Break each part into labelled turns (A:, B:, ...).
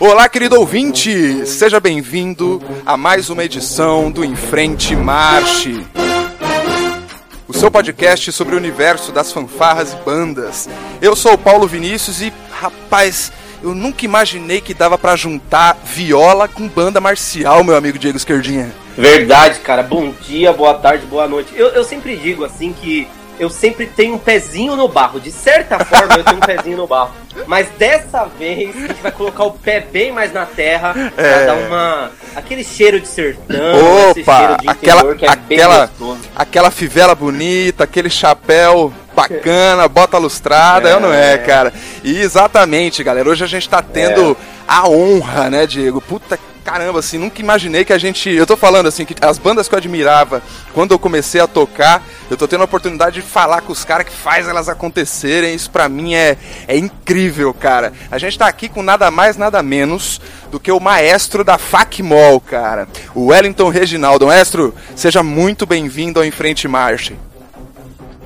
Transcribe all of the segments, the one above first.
A: Olá, querido ouvinte! Seja bem-vindo a mais uma edição do Em Frente Marche. O seu podcast sobre o universo das fanfarras e bandas. Eu sou o Paulo Vinícius e, rapaz, eu nunca imaginei que dava para juntar viola com banda marcial, meu amigo Diego Esquerdinha.
B: Verdade, cara. Bom dia, boa tarde, boa noite. Eu, eu sempre digo assim que eu sempre tenho um pezinho no barro. De certa forma, eu tenho um pezinho no barro. Mas dessa vez, a gente vai colocar o pé bem mais na terra pra
A: É.
B: dar uma. aquele cheiro de sertão, esse
A: Opa,
B: cheiro de
A: aquela,
B: interior que é bem
A: aquela, aquela fivela bonita, aquele chapéu bacana, bota lustrada, é. ou não é, cara? E exatamente, galera. Hoje a gente tá tendo a honra, né, Diego? Puta caramba, assim, nunca imaginei que a gente. Eu tô falando assim, que as bandas que eu admirava quando eu comecei a tocar, eu tô tendo a oportunidade de falar com os caras que faz elas acontecerem. Isso pra mim é, é incrível, cara. A gente tá aqui com nada mais, nada menos do que o maestro da FACMOL, cara. O Wellington Reginaldo. Maestro, seja muito bem-vindo ao Em Frente Marche.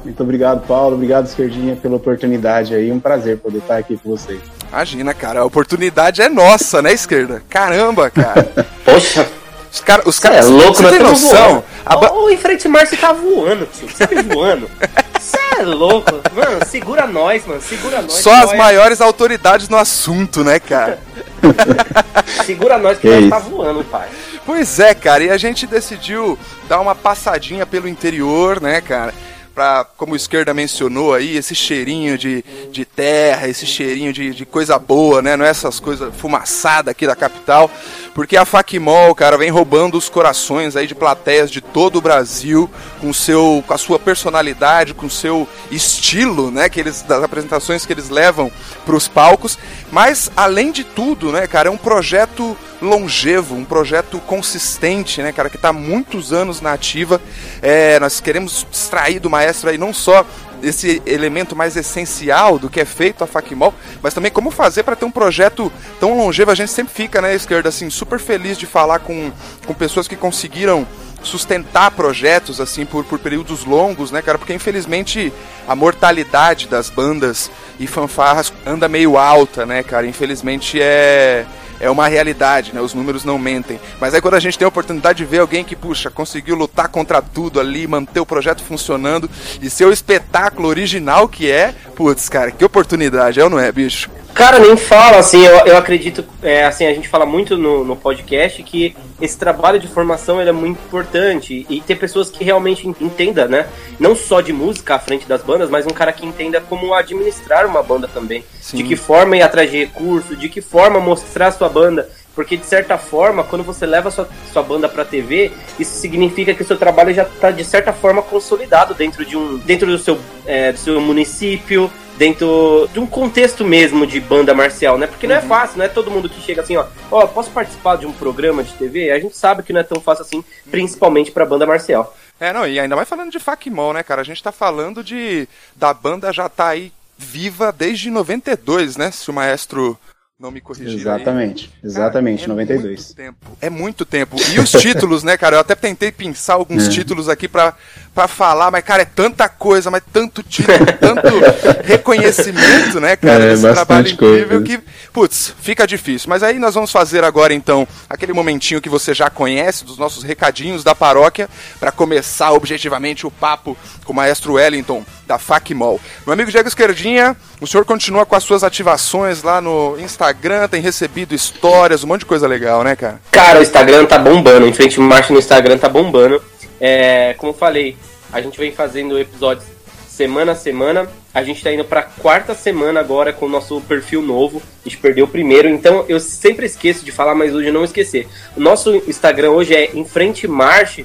C: Muito obrigado, Paulo. Obrigado, Esquerdinha, pela oportunidade aí. Um prazer poder estar aqui com vocês.
A: Imagina, cara, a oportunidade é nossa, né, esquerda? Caramba, cara.
B: Poxa,
A: Os caras, os caras,
B: é louco,
A: você tem noção? A ba-
B: O em frente Márcio tá voando, tio. Você tá voando. Você é louco. Mano, segura nós, mano. Segura nós.
A: Só as
B: nós-
A: maiores autoridades no assunto, né, cara?
B: Segura nós que
C: Que
B: nós tá voando, pai.
A: Pois é, cara, e a gente decidiu dar uma passadinha pelo interior, né, cara? Pra, como o esquerda mencionou aí, esse cheirinho de, de terra, esse cheirinho de, de coisa boa, né? Não é essas coisas fumaçadas aqui da capital. Porque a Facmol, cara, vem roubando os corações aí de plateias de todo o Brasil, com, seu, com a sua personalidade, com o seu estilo, né? Que eles, das apresentações que eles levam pros palcos. Mas, além de tudo, né, cara, é um projeto longevo, um projeto consistente, né, cara, que está há muitos anos na ativa. É, nós queremos extrair do maestro aí não só esse elemento mais essencial do que é feito a Facmol, mas também como fazer para ter um projeto tão longevo. A gente sempre fica, né, esquerda, assim, super feliz de falar com, com pessoas que conseguiram sustentar projetos assim por, por períodos longos, né, cara? Porque infelizmente a mortalidade das bandas e fanfarras anda meio alta, né, cara? Infelizmente é é uma realidade, né? Os números não mentem. Mas aí quando a gente tem a oportunidade de ver alguém que, puxa, conseguiu lutar contra tudo ali, manter o projeto funcionando e ser o espetáculo original que é, putz, cara, que oportunidade, é ou não é, bicho?
B: Cara, nem fala, assim, eu, eu acredito, é, assim, a gente fala muito no, no podcast que esse trabalho de formação é muito importante e ter pessoas que realmente entendam, né? Não só de música à frente das bandas, mas um cara que entenda como administrar uma banda também.
A: Sim.
B: De que forma ir atrás de recurso, de que forma mostrar a sua banda. Porque, de certa forma, quando você leva sua, sua banda pra TV, isso significa que o seu trabalho já tá, de certa forma, consolidado dentro, de um, dentro do, seu, é, do seu município, dentro de um contexto mesmo de banda marcial, né? Porque não é fácil, não é todo mundo que chega assim, ó, ó, posso participar de um programa de TV? A gente sabe que não é tão fácil assim, principalmente pra banda marcial.
A: É, não, e ainda mais falando de Facmol, né, cara? A gente tá falando de. da banda já tá aí viva desde 92, né? Se o maestro não me corrigir. aí.
C: Exatamente, exatamente,
A: Cara, é
C: 92.
A: Muito tempo, é muito tempo. E os títulos, né, cara? Eu até tentei pensar alguns
C: É.
A: títulos aqui pra, pra falar, mas, cara, é tanta coisa, mas tanto título, tanto reconhecimento, né, cara?
C: É,
A: desse trabalho incrível
C: coisa.
A: que, putz, fica difícil. Mas aí nós vamos fazer agora, então, aquele momentinho que você já conhece, dos nossos recadinhos da paróquia, pra começar objetivamente o papo com o maestro Wellington, da Facmol. Meu amigo Diego Esquerdinha, o senhor continua com as suas ativações lá no Instagram, tem recebido histórias, um monte de coisa legal, né, cara?
B: Cara, o Instagram tá bombando, em frente marcha no Instagram tá bombando. É, como eu falei, a gente vem fazendo episódios semana a semana. A gente tá indo pra quarta semana agora com o nosso perfil novo. A gente perdeu o primeiro, então eu sempre esqueço de falar, mas hoje eu não esquecer. O nosso Instagram hoje é em frente marche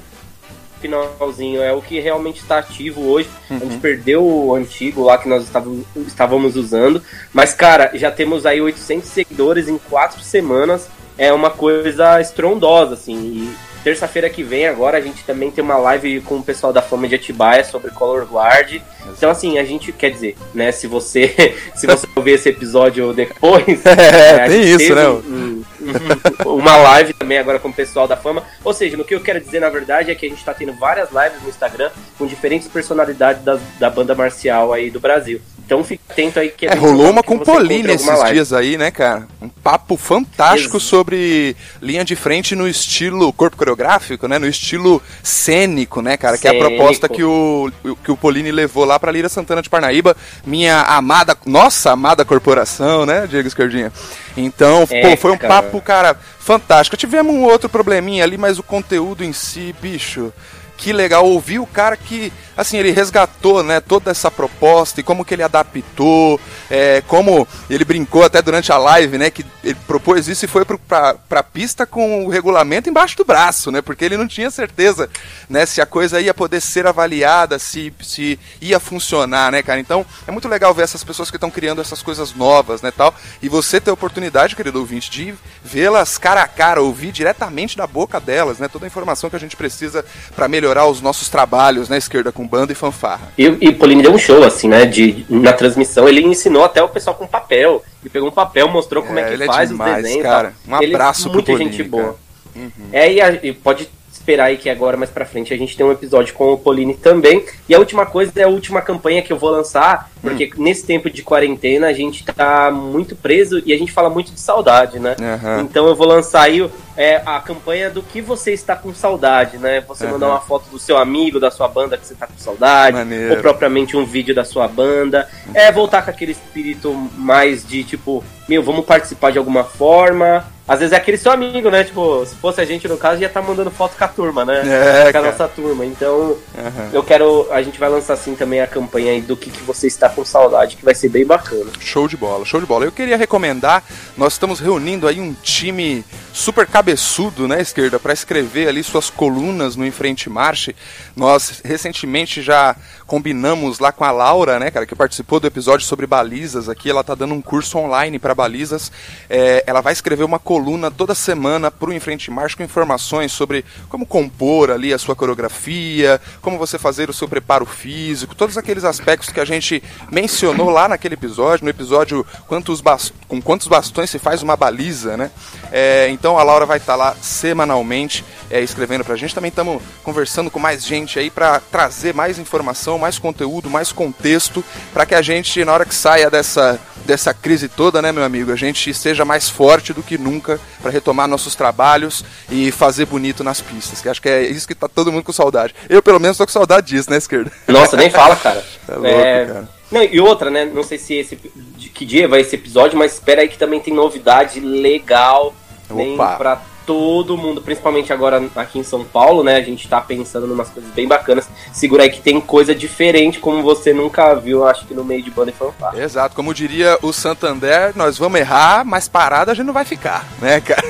B: finalzinho é o que realmente está ativo hoje. A gente perdeu o antigo lá que nós estávamos, estávamos usando, mas cara, já temos aí 800 seguidores em quatro semanas. É uma coisa estrondosa, assim. E terça-feira que vem agora a gente também tem uma live com o pessoal da Fama de Atibaia sobre Color Guard. Então assim, a gente quer dizer, né, se você se você ouvir esse episódio depois,
A: É,
B: a
A: tem isso, né?
B: um- um- uma live também agora com o pessoal da fama. Ou seja, no que eu quero dizer na verdade é que a gente tá tendo várias lives no Instagram com diferentes personalidades da, da banda marcial aí do Brasil. Então fique atento aí que
A: é, rolou uma com Pauline esses live. dias aí, né, cara? Um papo fantástico sobre linha de frente no estilo corpo coreográfico, né? No estilo cênico, né, cara? Cênico. Que é a proposta que o, que o Pauline levou lá pra Lira Santana de Parnaíba, minha amada, nossa amada corporação, né, Diego Escardinha? Então, é, pô, foi um cara. papo, cara, fantástico. Tivemos um outro probleminha ali, mas o conteúdo em si, bicho que legal ouvir o cara que, assim, ele resgatou, né, toda essa proposta e como que ele adaptou, é, como ele brincou até durante a live, né, que ele propôs isso e foi pro, pra, pra pista com o regulamento embaixo do braço, né, porque ele não tinha certeza, né, se a coisa ia poder ser avaliada, se, se ia funcionar, né, cara. Então, é muito legal ver essas pessoas que estão criando essas coisas novas, né, tal, e você ter a oportunidade, querido ouvinte, de vê-las cara a cara, ouvir diretamente da boca delas, né, toda a informação que a gente precisa para melhorar melhorar os nossos trabalhos na esquerda com banda e fanfarra.
B: E, e Pauline deu um show, assim, né? De, na transmissão, ele ensinou até o pessoal com papel. Ele pegou um papel, mostrou como é, é que é faz é demais, os desenhos.
A: Cara. Um abraço
B: ele, pro Muita gente boa. Uhum. É, e, e pode esperar aí que agora, mais pra frente, a gente tem um episódio com o Pauline também. E a última coisa é a última campanha que eu vou lançar, porque hum. nesse tempo de quarentena a gente tá muito preso e a gente fala muito de saudade, né? Uhum. Então eu vou lançar aí é, a campanha do que você está com saudade, né? Você uhum. mandar uma foto do seu amigo, da sua banda que você está com saudade, Maneiro. ou propriamente um vídeo da sua banda. É voltar com aquele espírito mais de tipo, meu, vamos participar de alguma forma às vezes é aquele seu amigo, né? Tipo, se fosse a gente, no caso, ia estar tá mandando foto com a turma, né? É, com a nossa turma. Então, uhum. eu quero. A gente vai lançar assim também a campanha aí do que, que você está com saudade, que vai ser bem bacana.
A: Show de bola, show de bola. Eu queria recomendar, nós estamos reunindo aí um time super cabeçudo, né, esquerda, para escrever ali suas colunas no Enfrente Marche. Nós recentemente já combinamos lá com a Laura, né, cara, que participou do episódio sobre balizas aqui. Ela tá dando um curso online para balizas. É, ela vai escrever uma coluna toda semana pro Enfrente Marcha com informações sobre como compor ali a sua coreografia, como você fazer o seu preparo físico, todos aqueles aspectos que a gente mencionou lá naquele episódio, no episódio quantos com quantos bastões se faz uma baliza, né? É, então a Laura vai estar tá lá semanalmente é, escrevendo pra gente. Também estamos conversando com mais gente aí para trazer mais informação mais conteúdo, mais contexto, para que a gente, na hora que saia dessa, dessa crise toda, né, meu amigo, a gente seja mais forte do que nunca para retomar nossos trabalhos e fazer bonito nas pistas. Que acho que é isso que tá todo mundo com saudade. Eu, pelo menos, tô com saudade disso, né, esquerda?
B: Nossa, nem fala, cara. É louco, é... cara. Não, e outra, né? Não sei se esse de que dia vai esse episódio, mas espera aí que também tem novidade legal. Opa. para pra todo mundo, principalmente agora aqui em São Paulo, né? A gente tá pensando em umas coisas bem bacanas. Segura aí que tem coisa diferente, como você nunca viu, acho que no meio de banda e fanfarra.
A: Exato, como diria o Santander, nós vamos errar, mas parada a gente não vai ficar, né, cara?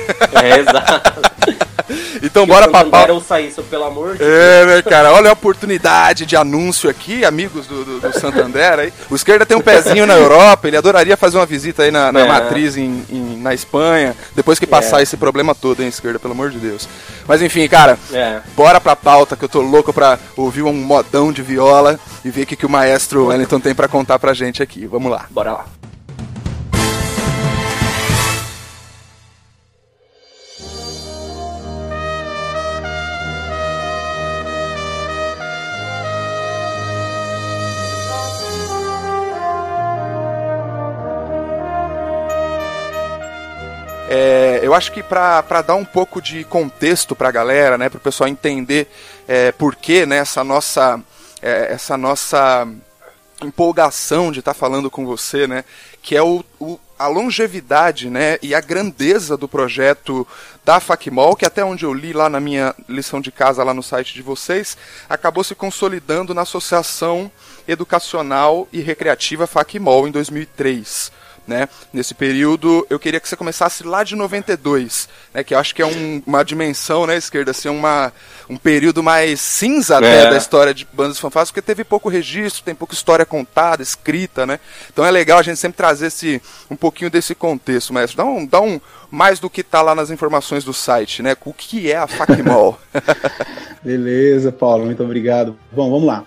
B: É, exato.
A: Então bora pra pauta.
B: sair pelo amor de
A: É, né, cara? Olha a oportunidade de anúncio aqui, amigos do, do, do Santander aí. O esquerda tem um pezinho na Europa, ele adoraria fazer uma visita aí na, na é. matriz em, em, na Espanha, depois que passar é. esse problema todo, hein, esquerda, pelo amor de Deus. Mas enfim, cara, é. bora pra pauta que eu tô louco pra ouvir um modão de viola e ver o que, que o maestro Wellington tem para contar pra gente aqui. Vamos lá.
B: Bora lá.
A: É, eu acho que para dar um pouco de contexto para a galera, né, para o pessoal entender é, por que né, essa nossa, é, essa nossa empolgação de estar tá falando com você, né, que é o, o, a longevidade né, e a grandeza do projeto da Facmol, que até onde eu li lá na minha lição de casa, lá no site de vocês, acabou se consolidando na Associação Educacional e Recreativa Facmol em 2003 né? Nesse período, eu queria que você começasse lá de 92, né? Que eu acho que é um, uma dimensão, né, esquerda, assim, uma, um período mais cinza até é. da história de bandas fanfarras, porque teve pouco registro, tem pouca história contada, escrita, né? Então é legal a gente sempre trazer esse, um pouquinho desse contexto, mestre. Dá um, dá um mais do que tá lá nas informações do site, né? O que é a FACMOL?
C: Beleza, Paulo, muito obrigado. Bom, vamos lá.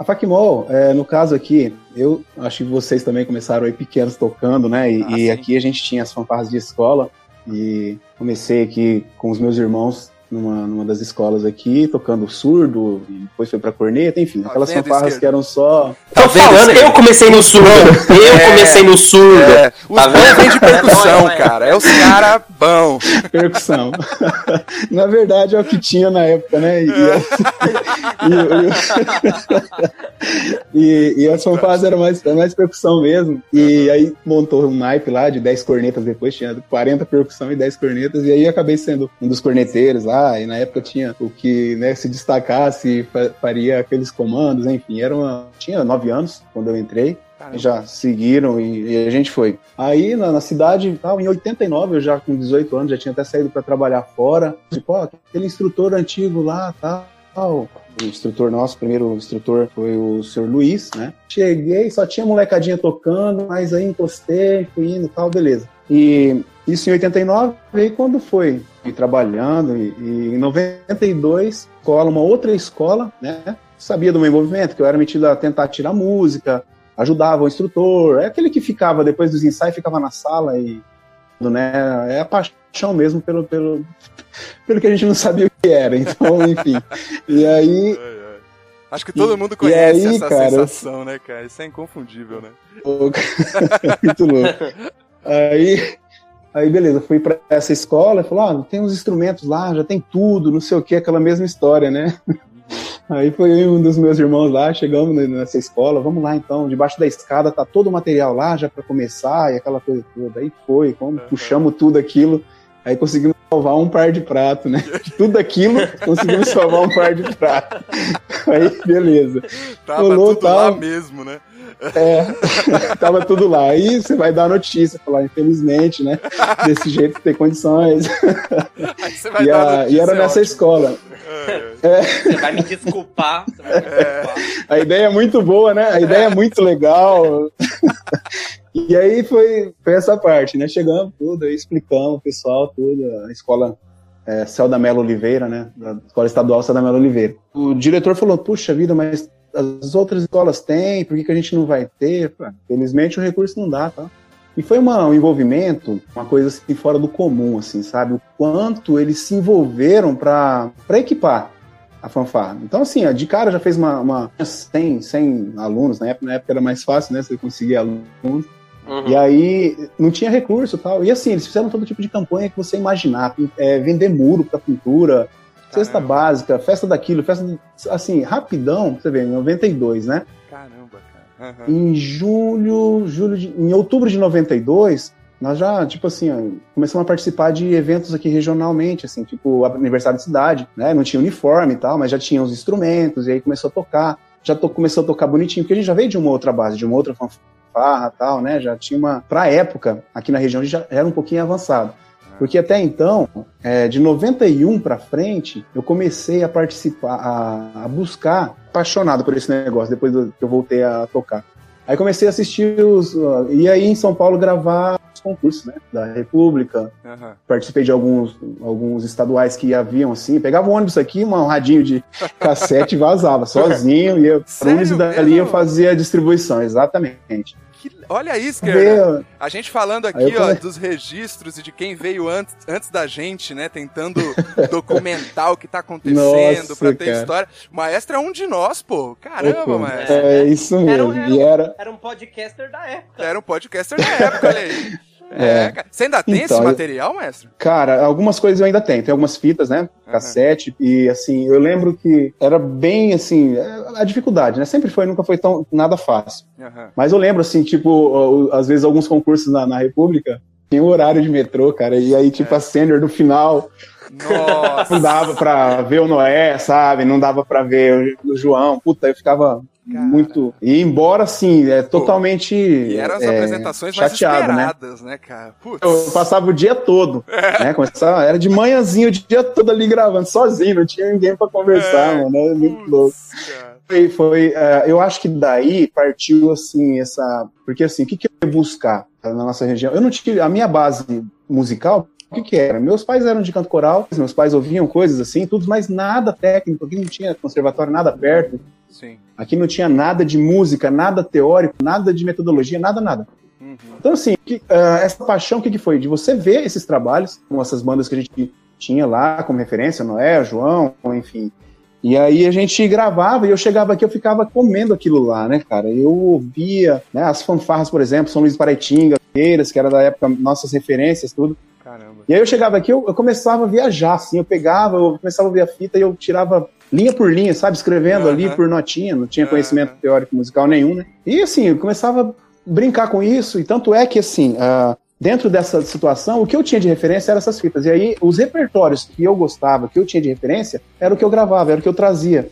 C: A Facmol, é, no caso aqui, eu acho que vocês também começaram aí pequenos tocando, né? E, ah, e aqui a gente tinha as fanfarras de escola e comecei aqui com os meus irmãos numa, numa das escolas aqui, tocando surdo, e depois foi pra corneta, enfim,
A: Tá
C: aquelas fanfarras que eram só.
B: Tô
A: vendo,
B: falando, eu comecei no surdo. Eu
A: É.
B: comecei no surdo.
A: É, os
B: Tá
A: vêm de percussão,
B: É, é.
A: cara. É os cara bom.
C: percussão. Na verdade, é o que tinha na época, né? E, e, e, e as fanfarras eram mais, era mais percussão mesmo. E aí montou um naipe lá de 10 cornetas depois, tinha 40 percussão e 10 cornetas, e aí acabei sendo um dos corneteiros lá, e na época tinha o que né, se destacasse, fa- faria aqueles comandos, enfim, era uma. Tinha 9 anos quando eu entrei.
A: Caramba.
C: Já seguiram e, e a gente foi. Aí na, na cidade, tal, em 89, eu já com 18 anos, já tinha até saído para trabalhar fora. Tipo, ó, aquele instrutor antigo lá, tal. O instrutor nosso, o primeiro instrutor foi o senhor Luiz, né? Cheguei, só tinha molecadinha tocando, mas aí encostei, fui indo e tal, beleza. E isso em 89, e aí quando foi fui trabalhando, e, e em 92, escola, uma outra escola, né? Sabia do meu envolvimento, que eu era metido a tentar tirar música, ajudava o instrutor, é aquele que ficava depois dos ensaios, ficava na sala e né, é a paixão mesmo pelo, pelo, pelo que a gente não sabia que era, então, enfim. E aí,
A: Acho que todo mundo conhece
C: aí,
A: essa
C: cara,
A: sensação, né, cara? Isso é inconfundível, né?
C: muito louco. Aí, aí beleza, fui pra essa escola e falou, ah, tem uns instrumentos lá, já tem tudo, não sei o que, aquela mesma história, né? Aí foi eu e um dos meus irmãos lá, chegamos nessa escola, vamos lá então, debaixo da escada tá todo o material lá já para começar e aquela coisa toda. Aí foi, como
A: Uhum.
C: puxamos tudo aquilo, aí conseguimos salvar um par de prato, né? De tudo aquilo, conseguimos salvar um par de prato. Aí, beleza.
A: Tava
C: Rolou,
A: tudo lá
C: tal.
A: mesmo, né?
C: É, tava tudo lá. Aí você vai dar a notícia, falar, infelizmente, né? Desse jeito tem condições.
A: Aí você vai
C: E,
A: dar
C: a-
A: notícia,
C: e era
A: é
C: nessa
A: ótimo.
C: escola.
A: É,
B: Você vai me desculpar. Você vai me desculpar.
C: A ideia é muito boa, né? A ideia é muito legal. E aí foi, foi essa parte, né? Chegamos, tudo, aí explicamos o pessoal, tudo, a escola é, Celda Melo Oliveira, né? Da Escola Estadual Celda Melo Oliveira. O diretor falou, puxa vida, mas as outras escolas têm, por que, que a gente não vai ter? Eu falei, "Ah, Felizmente o recurso não dá, tá? E foi uma, um envolvimento, uma coisa assim, fora do comum, assim, sabe? O quanto eles se envolveram para equipar a fanfarra. Então, assim, ó, de cara já fez uma, uma 100, 100 alunos, na época, na época era mais fácil, né? Você conseguir alunos.
B: Uhum.
C: E aí não tinha recurso e tal. E assim, eles fizeram todo tipo de campanha que você imaginar. É, vender muro para pintura, cesta básica, festa daquilo, festa. Assim, rapidão, você vê, em 92, né?
A: Caramba, cara. Aham.
C: Em julho, julho de, em outubro de 92, nós já, tipo assim, começamos a participar de eventos aqui regionalmente, assim, tipo aniversário de cidade, né? Não tinha uniforme e tal, mas já tinha os instrumentos, e aí começou a tocar, já to- começou a tocar bonitinho, porque a gente já veio de uma outra base, de uma outra fanfarra e tal, né? Já tinha uma. Pra época, aqui na região, a gente já era um pouquinho avançado. Porque até então, é, de 91 para frente, eu comecei a participar, a, a buscar, apaixonado por esse negócio, depois do- que eu voltei a tocar. Aí comecei a assistir os. uh, e aí em São Paulo gravar os concursos, né? Da República.
A: Aham.
C: Participei de alguns, alguns estaduais que haviam assim. Pegava um ônibus aqui, um radinho de cassete e vazava sozinho. Ia pra
A: Sério
C: e dali eu fazia a distribuição, exatamente.
A: Que- Olha isso, cara.
C: Veio-
A: A gente falando aqui, ó, dos registros e de quem veio antes, antes da gente, né? Tentando documentar o que tá acontecendo
C: Nossa,
A: pra ter
C: cara.
A: história. O maestro é um de nós, pô. Caramba,
C: Pô,
A: maestro.
C: É isso
B: Era
C: mesmo.
B: um- era um-
C: era.
B: Era um podcaster da época.
A: Era um podcaster da época, olha aí. É,
C: É.
A: cara. Você ainda tem
C: Então,
A: esse material, maestro?
C: Cara, algumas coisas eu ainda tenho. Tem algumas fitas, né? Cassete. E assim, eu lembro que era bem assim. é, A dificuldade, né? Sempre foi, nunca foi tão nada fácil.
A: Aham.
C: Mas eu lembro, assim, tipo, às vezes alguns concursos na, na República tem o horário de metrô, cara. E aí, tipo, a sênior do final
A: Nossa.
C: não dava pra ver o Noé, sabe? Não dava pra ver o João. Puta, eu ficava
A: Cara.
C: muito. E embora, assim, é totalmente.
A: E eram as
C: é,
A: apresentações mais
C: chateado, né?
A: esperadas, né, cara? Putz.
C: Eu passava o dia todo,
A: É.
C: né? Começava, era de manhãzinho, o dia todo ali gravando, sozinho, não tinha ninguém pra conversar,
A: É,
C: mano. Era muito
A: Putz,
C: louco.
A: cara.
C: Foi, foi, eh, eu acho que daí partiu assim essa, porque assim, o que, que eu ia buscar na nossa região? Eu não tinha a minha base musical. O que, que era? Meus pais eram de canto coral, meus pais ouviam coisas assim, tudo, mas nada técnico. Aqui não tinha conservatório, nada perto.
A: Sim.
C: Aqui não tinha nada de música, nada teórico, nada de metodologia, nada, nada.
A: Uhum.
C: Então, assim, que, ah, essa paixão, o que, que foi? De você ver esses trabalhos, com essas bandas que a gente tinha lá como referência, Noé, João, enfim. E aí a gente gravava e eu chegava aqui, eu ficava comendo aquilo lá, né, cara? Eu ouvia né, as fanfarras, por exemplo, São Luís Paraitinga, que era da época, nossas referências, tudo. Caramba. E aí eu chegava aqui, eu, eu, começava a viajar, assim, eu pegava, eu começava a ver a fita e eu tirava linha por linha, sabe, escrevendo uhum. ali por notinha, não tinha conhecimento uhum. teórico musical nenhum, né? E assim, eu começava a brincar com isso, e tanto é que, assim, uh, dentro dessa situação, o que eu tinha de referência eram essas fitas. E aí, os repertórios que eu gostava, que eu tinha de referência, era o que eu gravava, era o que eu trazia.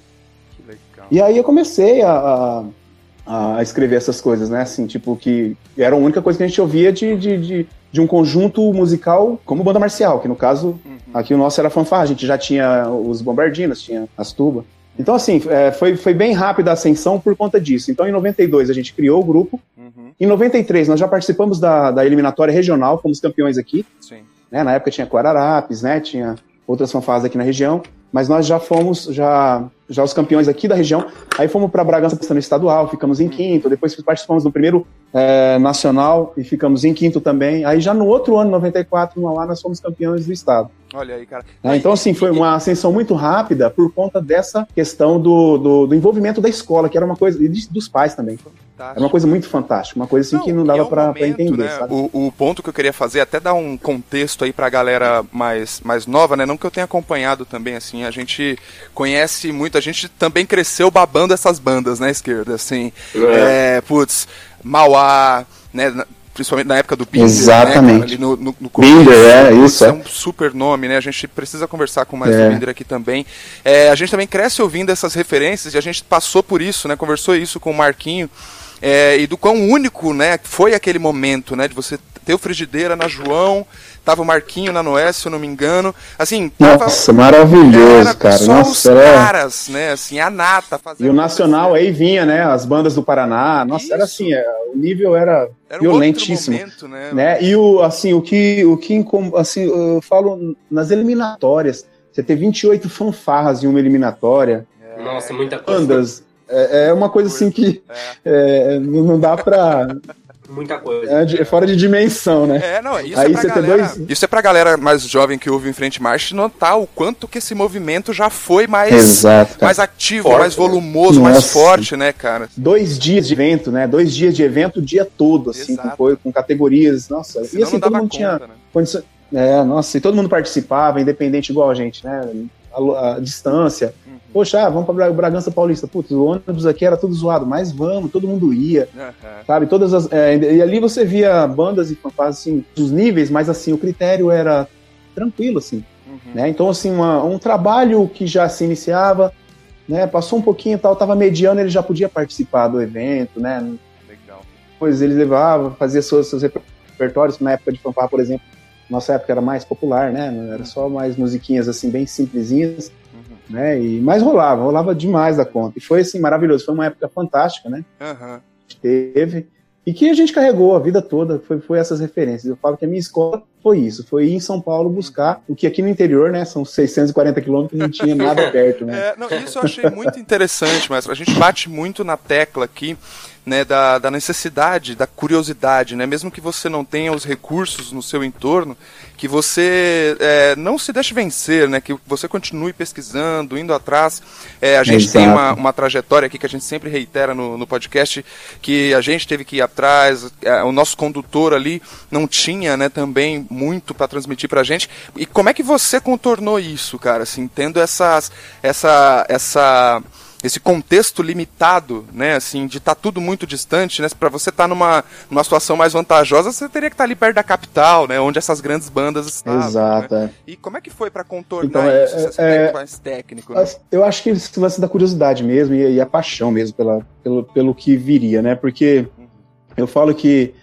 C: Que legal. E aí eu comecei a, a, a, escrever essas coisas, né? Assim, tipo, que era a única coisa que a gente ouvia de, de, de, de um conjunto musical como banda marcial, que no caso, uhum. aqui o nosso era fanfarra, a gente já tinha os bombardinos, tinha as tubas. Então, assim, é, foi, foi bem rápida a ascensão por conta disso. Então, em 92, a gente criou o grupo. Uhum. Em 93, nós já participamos da, da eliminatória regional, fomos campeões aqui. Sim. Né, na época tinha Guararapes, né? Tinha outras fanfarras aqui na região. Mas nós já fomos, já, já os campeões aqui da região. Aí fomos para Bragança no estadual, ficamos em quinto. Depois participamos do primeiro é, nacional e ficamos em quinto também. Aí já no outro ano, 94, no Mauá, nós fomos campeões do estado.
A: Olha aí, cara.
C: É, então, assim, foi uma ascensão muito rápida por conta dessa questão do, do, do envolvimento da escola, que era uma coisa, e dos pais também. É uma coisa muito fantástica, uma coisa assim não, que não dava é um para entender. Né?
A: O, o, ponto que eu queria fazer, até dar um contexto aí pra galera mais, mais nova, né? Não que eu tenha acompanhado também, assim, a gente conhece muito, a gente também cresceu babando essas bandas, né, esquerda, assim. É. É, putz, Mauá, né? principalmente na época do
C: Binder, Exatamente. Né, no, no, no Binder, é, isso.
A: É um super nome, né? A gente precisa conversar com mais é. do Binder aqui também. É, a gente também cresce ouvindo essas referências e a gente passou por isso, né? Conversou isso com o Marquinho. É, e do quão único né, foi aquele momento né, de você ter o Frigideira na João, tava o Marquinho na Noé, se eu não me engano. Assim,
C: tava, Nossa, maravilhoso, cara. Só Nossa,
A: os era... caras, né? Assim, a nata
C: fazendo. E o Nacional aí vinha, né? As bandas do Paraná. Nossa, Isso. era assim, é, o nível era, era violentíssimo. Momento, né? né? E o, assim, o que, o que assim, eu falo nas eliminatórias, você ter 28 fanfarras em uma eliminatória.
B: É. Nossa, muita coisa.
C: Bandas. É, é uma coisa assim que é. É, não dá pra.
B: Muita coisa.
C: É, é, fora de dimensão, né?
A: É, não, isso Aí é pra galera, dois... Isso é pra galera mais jovem que ouve em frente marcha notar o quanto que esse movimento já foi mais,
C: Exato,
A: mais ativo, forte, mais volumoso, Nossa. mais forte, né, cara?
C: Dois dias de evento, né? Dois dias de evento o dia todo, assim, com, com, categorias. Nossa, Senão e assim, todo mundo conta, tinha. Né? Condição... É, nossa, e todo mundo participava, independente igual a gente, né? A, a distância. Poxa, ah, vamos para Bragança Paulista. Putz, o ônibus aqui era tudo zoado, mas vamos, todo mundo ia. Uhum. Sabe? Todas as. É, e ali você via bandas e fanfarras, assim, dos níveis, mas assim, o critério era tranquilo, assim. Uhum. Né? Então, assim, uma, um trabalho que já se iniciava, né? Passou um pouquinho e tal, tava mediano, ele já podia participar do evento, né? Legal. Depois ele levava, fazia seus, seus repertórios, na época de fanfarra, por exemplo, nossa época era mais popular, né? Era só mais musiquinhas assim, bem simplesinhas né? E, mas rolava, rolava demais da conta. E foi assim, maravilhoso. Foi uma época fantástica, né? Uhum. Teve. E que a gente carregou a vida toda, foi, foi essas referências. Eu falo que a minha escola foi isso, foi ir em São Paulo buscar o que aqui no interior, né, são 640 quilômetros, não tinha nada perto, né?
A: É, não, isso eu achei muito interessante, mas a gente bate muito na tecla aqui né, da, da necessidade, da curiosidade, né, mesmo que você não tenha os recursos no seu entorno, que você é, não se deixe vencer, né, que você continue pesquisando, indo atrás. É, a gente Exato. tem uma, uma trajetória aqui que a gente sempre reitera no, no podcast, que a gente teve que ir atrás, é, o nosso condutor ali não tinha né, também muito para transmitir para a gente. E como é que você contornou isso, cara, assim, tendo essas, essa, essa esse contexto limitado, né, assim, de estar tá tudo muito distante, né, para você estar tá numa, numa situação mais vantajosa, você teria que estar tá ali perto da capital, né, onde essas grandes bandas estavam.
C: Exato.
A: Né?
C: É.
A: E como é que foi para contornar então, é, isso? Você é, é, mais técnico. Né?
C: Eu acho que esse lance da curiosidade mesmo e, e, a paixão mesmo pela, pelo, pelo que viria, né, porque uhum. eu falo que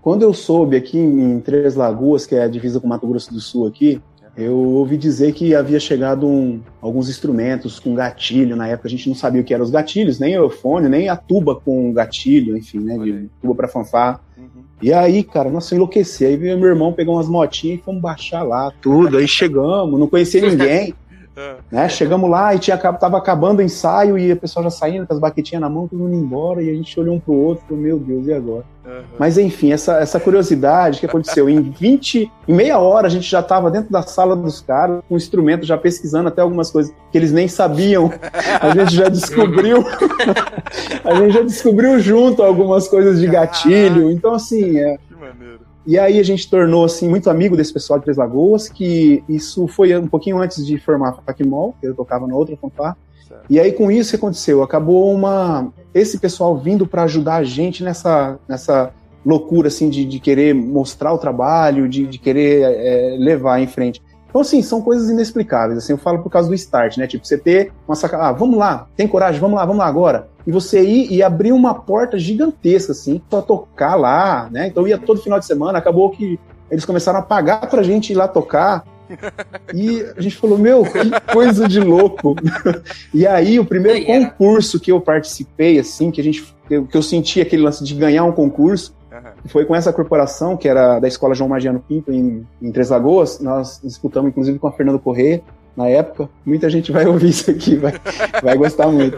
C: quando eu soube aqui em Três Lagoas, que é a divisa com Mato Grosso do Sul aqui, eu ouvi dizer que havia chegado um, alguns instrumentos com gatilho. Na época a gente não sabia o que eram os gatilhos, nem o eufone, nem a tuba com gatilho, enfim, né? De tuba para fanfar. Uhum. E aí, cara, nossa, eu enlouqueci. Aí meu irmão pegou umas motinhas e fomos baixar lá, tudo. Aí chegamos, não conhecia ninguém. É. Né? Chegamos lá e tinha, tava acabando o ensaio e a pessoa já saindo com as baquetinhas na mão, todo mundo indo embora, e a gente olhou um pro outro e falou, meu Deus, e agora? Uhum. Mas enfim, essa, essa curiosidade que aconteceu, em 20, em meia hora a gente já estava dentro da sala dos caras, com o instrumento, já pesquisando até algumas coisas que eles nem sabiam. A gente já descobriu. a gente já descobriu junto algumas coisas de gatilho. Então, assim, é, e aí a gente tornou assim muito amigo desse pessoal de Três Lagoas, que isso foi um pouquinho antes de formar a Facmol, que eu tocava na outra fanfare. E aí com isso que aconteceu, acabou uma esse pessoal vindo para ajudar a gente nessa nessa loucura assim de, de querer mostrar o trabalho, de, de querer é, levar em frente. Então, assim, são coisas inexplicáveis. Assim, eu falo por causa do start, né? Tipo, você ter uma sacada, ah, vamos lá, tem coragem, vamos lá, vamos lá agora. E você ir e abrir uma porta gigantesca, assim, pra tocar lá, né? Então ia todo final de semana, acabou que eles começaram a pagar pra gente ir lá tocar. E a gente falou, meu, que coisa de louco. e aí, o primeiro concurso que eu participei, assim, que a gente que eu senti aquele lance de ganhar um concurso, foi com essa corporação, que era da Escola João Magiano Pinto, em, em Três Lagoas. Nós disputamos, inclusive, com a Fernando Corrêa, na época. Muita gente vai ouvir isso aqui, vai, vai gostar muito.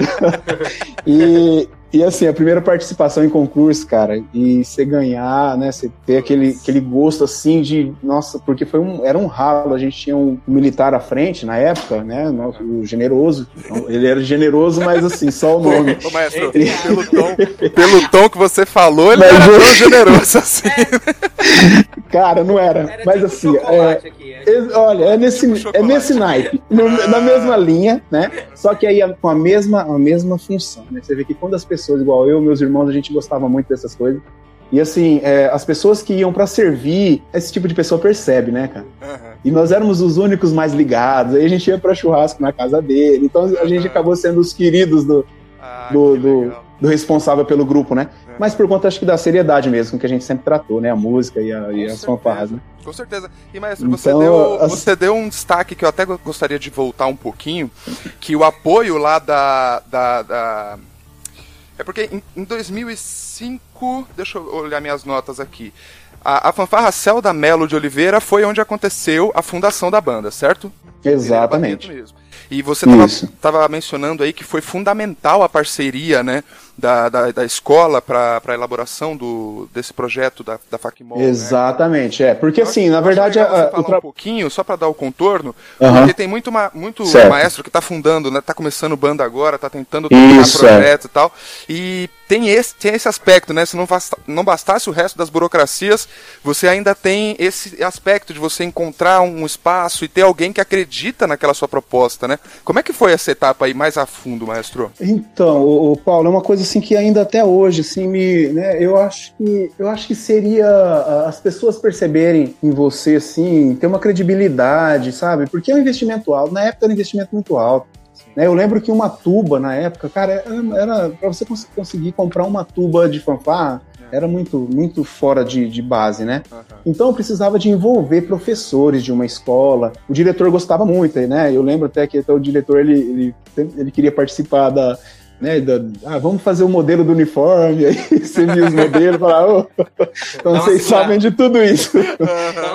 C: e, e assim, a primeira participação em concurso, cara, e você ganhar, né? Você ter aquele, aquele gosto assim de. Nossa, porque foi um, era um ralo. A gente tinha um militar à frente na época, né? O generoso. Então, ele era generoso, mas assim, só o nome. Ô, maestro,
A: pelo, tom, pelo tom que você falou, ele mas era eu... tão generoso assim.
C: Cara, não era. era mas tipo assim, é, aqui, é. olha, é nesse, tipo é nesse naipe, no, ah. na mesma linha, né? Só que aí com a mesma, a mesma função, né? Você vê que quando as pessoas pessoas igual eu, meus irmãos, a gente gostava muito dessas coisas. E assim, é, as pessoas que iam para servir, esse tipo de pessoa percebe, né, cara? Uhum. E nós éramos os únicos mais ligados. Aí a gente ia para churrasco na casa dele. Então a gente acabou sendo os queridos do, ah, do, do, do, responsável pelo grupo, né? É. Mas por conta, acho que da seriedade mesmo, que a gente sempre tratou, né? A música e, a, e as fanfarras, né?
A: Com certeza. E, maestro, então, você, deu, as... você deu um destaque que eu até gostaria de voltar um pouquinho, que o apoio lá da, da, da é porque em, em 2005, deixa eu olhar minhas notas aqui. A, a fanfarra Celda Melo de Oliveira foi onde aconteceu a fundação da banda, certo?
C: Exatamente.
A: E você estava mencionando aí que foi fundamental a parceria, né? Da, da, da escola para a elaboração do, desse projeto da, da FACMOL.
C: Né? Exatamente, né? é. Porque assim, na verdade.
A: A, falar tra... um pouquinho, só para dar o contorno, uhum. porque tem muito, ma, muito maestro que está fundando, né? Tá começando banda agora, está tentando
C: tocar
A: projeto é. e tal. E tem esse, tem esse aspecto, né? Se não, basta, não bastasse o resto das burocracias, você ainda tem esse aspecto de você encontrar um espaço e ter alguém que acredita naquela sua proposta, né? Como é que foi essa etapa aí mais a fundo, maestro?
C: Então, o, Paulo, é uma coisa assim que ainda até hoje, assim, me, né, eu acho que eu acho que seria as pessoas perceberem em você, assim, ter uma credibilidade, sabe? Porque é um investimento alto. Na época era um investimento muito alto. Né? Eu lembro que uma tuba na época, cara, era, era para você conseguir comprar uma tuba de fanfarra é. era muito, muito fora de, de base, né? Uhum. Então eu precisava de envolver professores de uma escola. O diretor gostava muito, né? Eu lembro até que até o diretor ele, ele, ele queria participar da, né? Da, ah, vamos fazer o um modelo do uniforme, aí você viu os modelos e oh, então vocês sabem de tudo isso.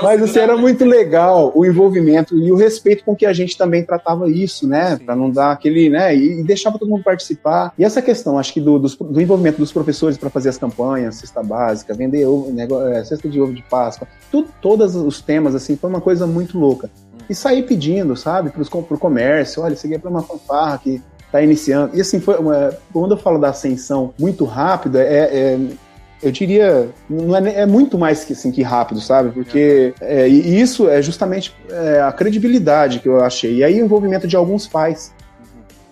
C: Mas assim, era muito legal o envolvimento e o respeito com que a gente também tratava isso, né? Para não dar aquele, né? E, e deixava todo mundo participar. E essa questão, acho que do, do, do envolvimento dos professores para fazer as campanhas, cesta básica, vender ovo, negócio, é, cesta de ovo de Páscoa, tudo, todos os temas, assim, foi uma coisa muito louca. E sair pedindo, sabe, para o comércio, olha, isso aqui é para uma fanfarra que está iniciando. E assim, foi uma, quando eu falo da ascensão muito rápida, é, é eu diria, não é, é, muito mais que, assim, que rápido, sabe? Porque é, e isso é justamente é, a credibilidade que eu achei. E aí o envolvimento de alguns pais,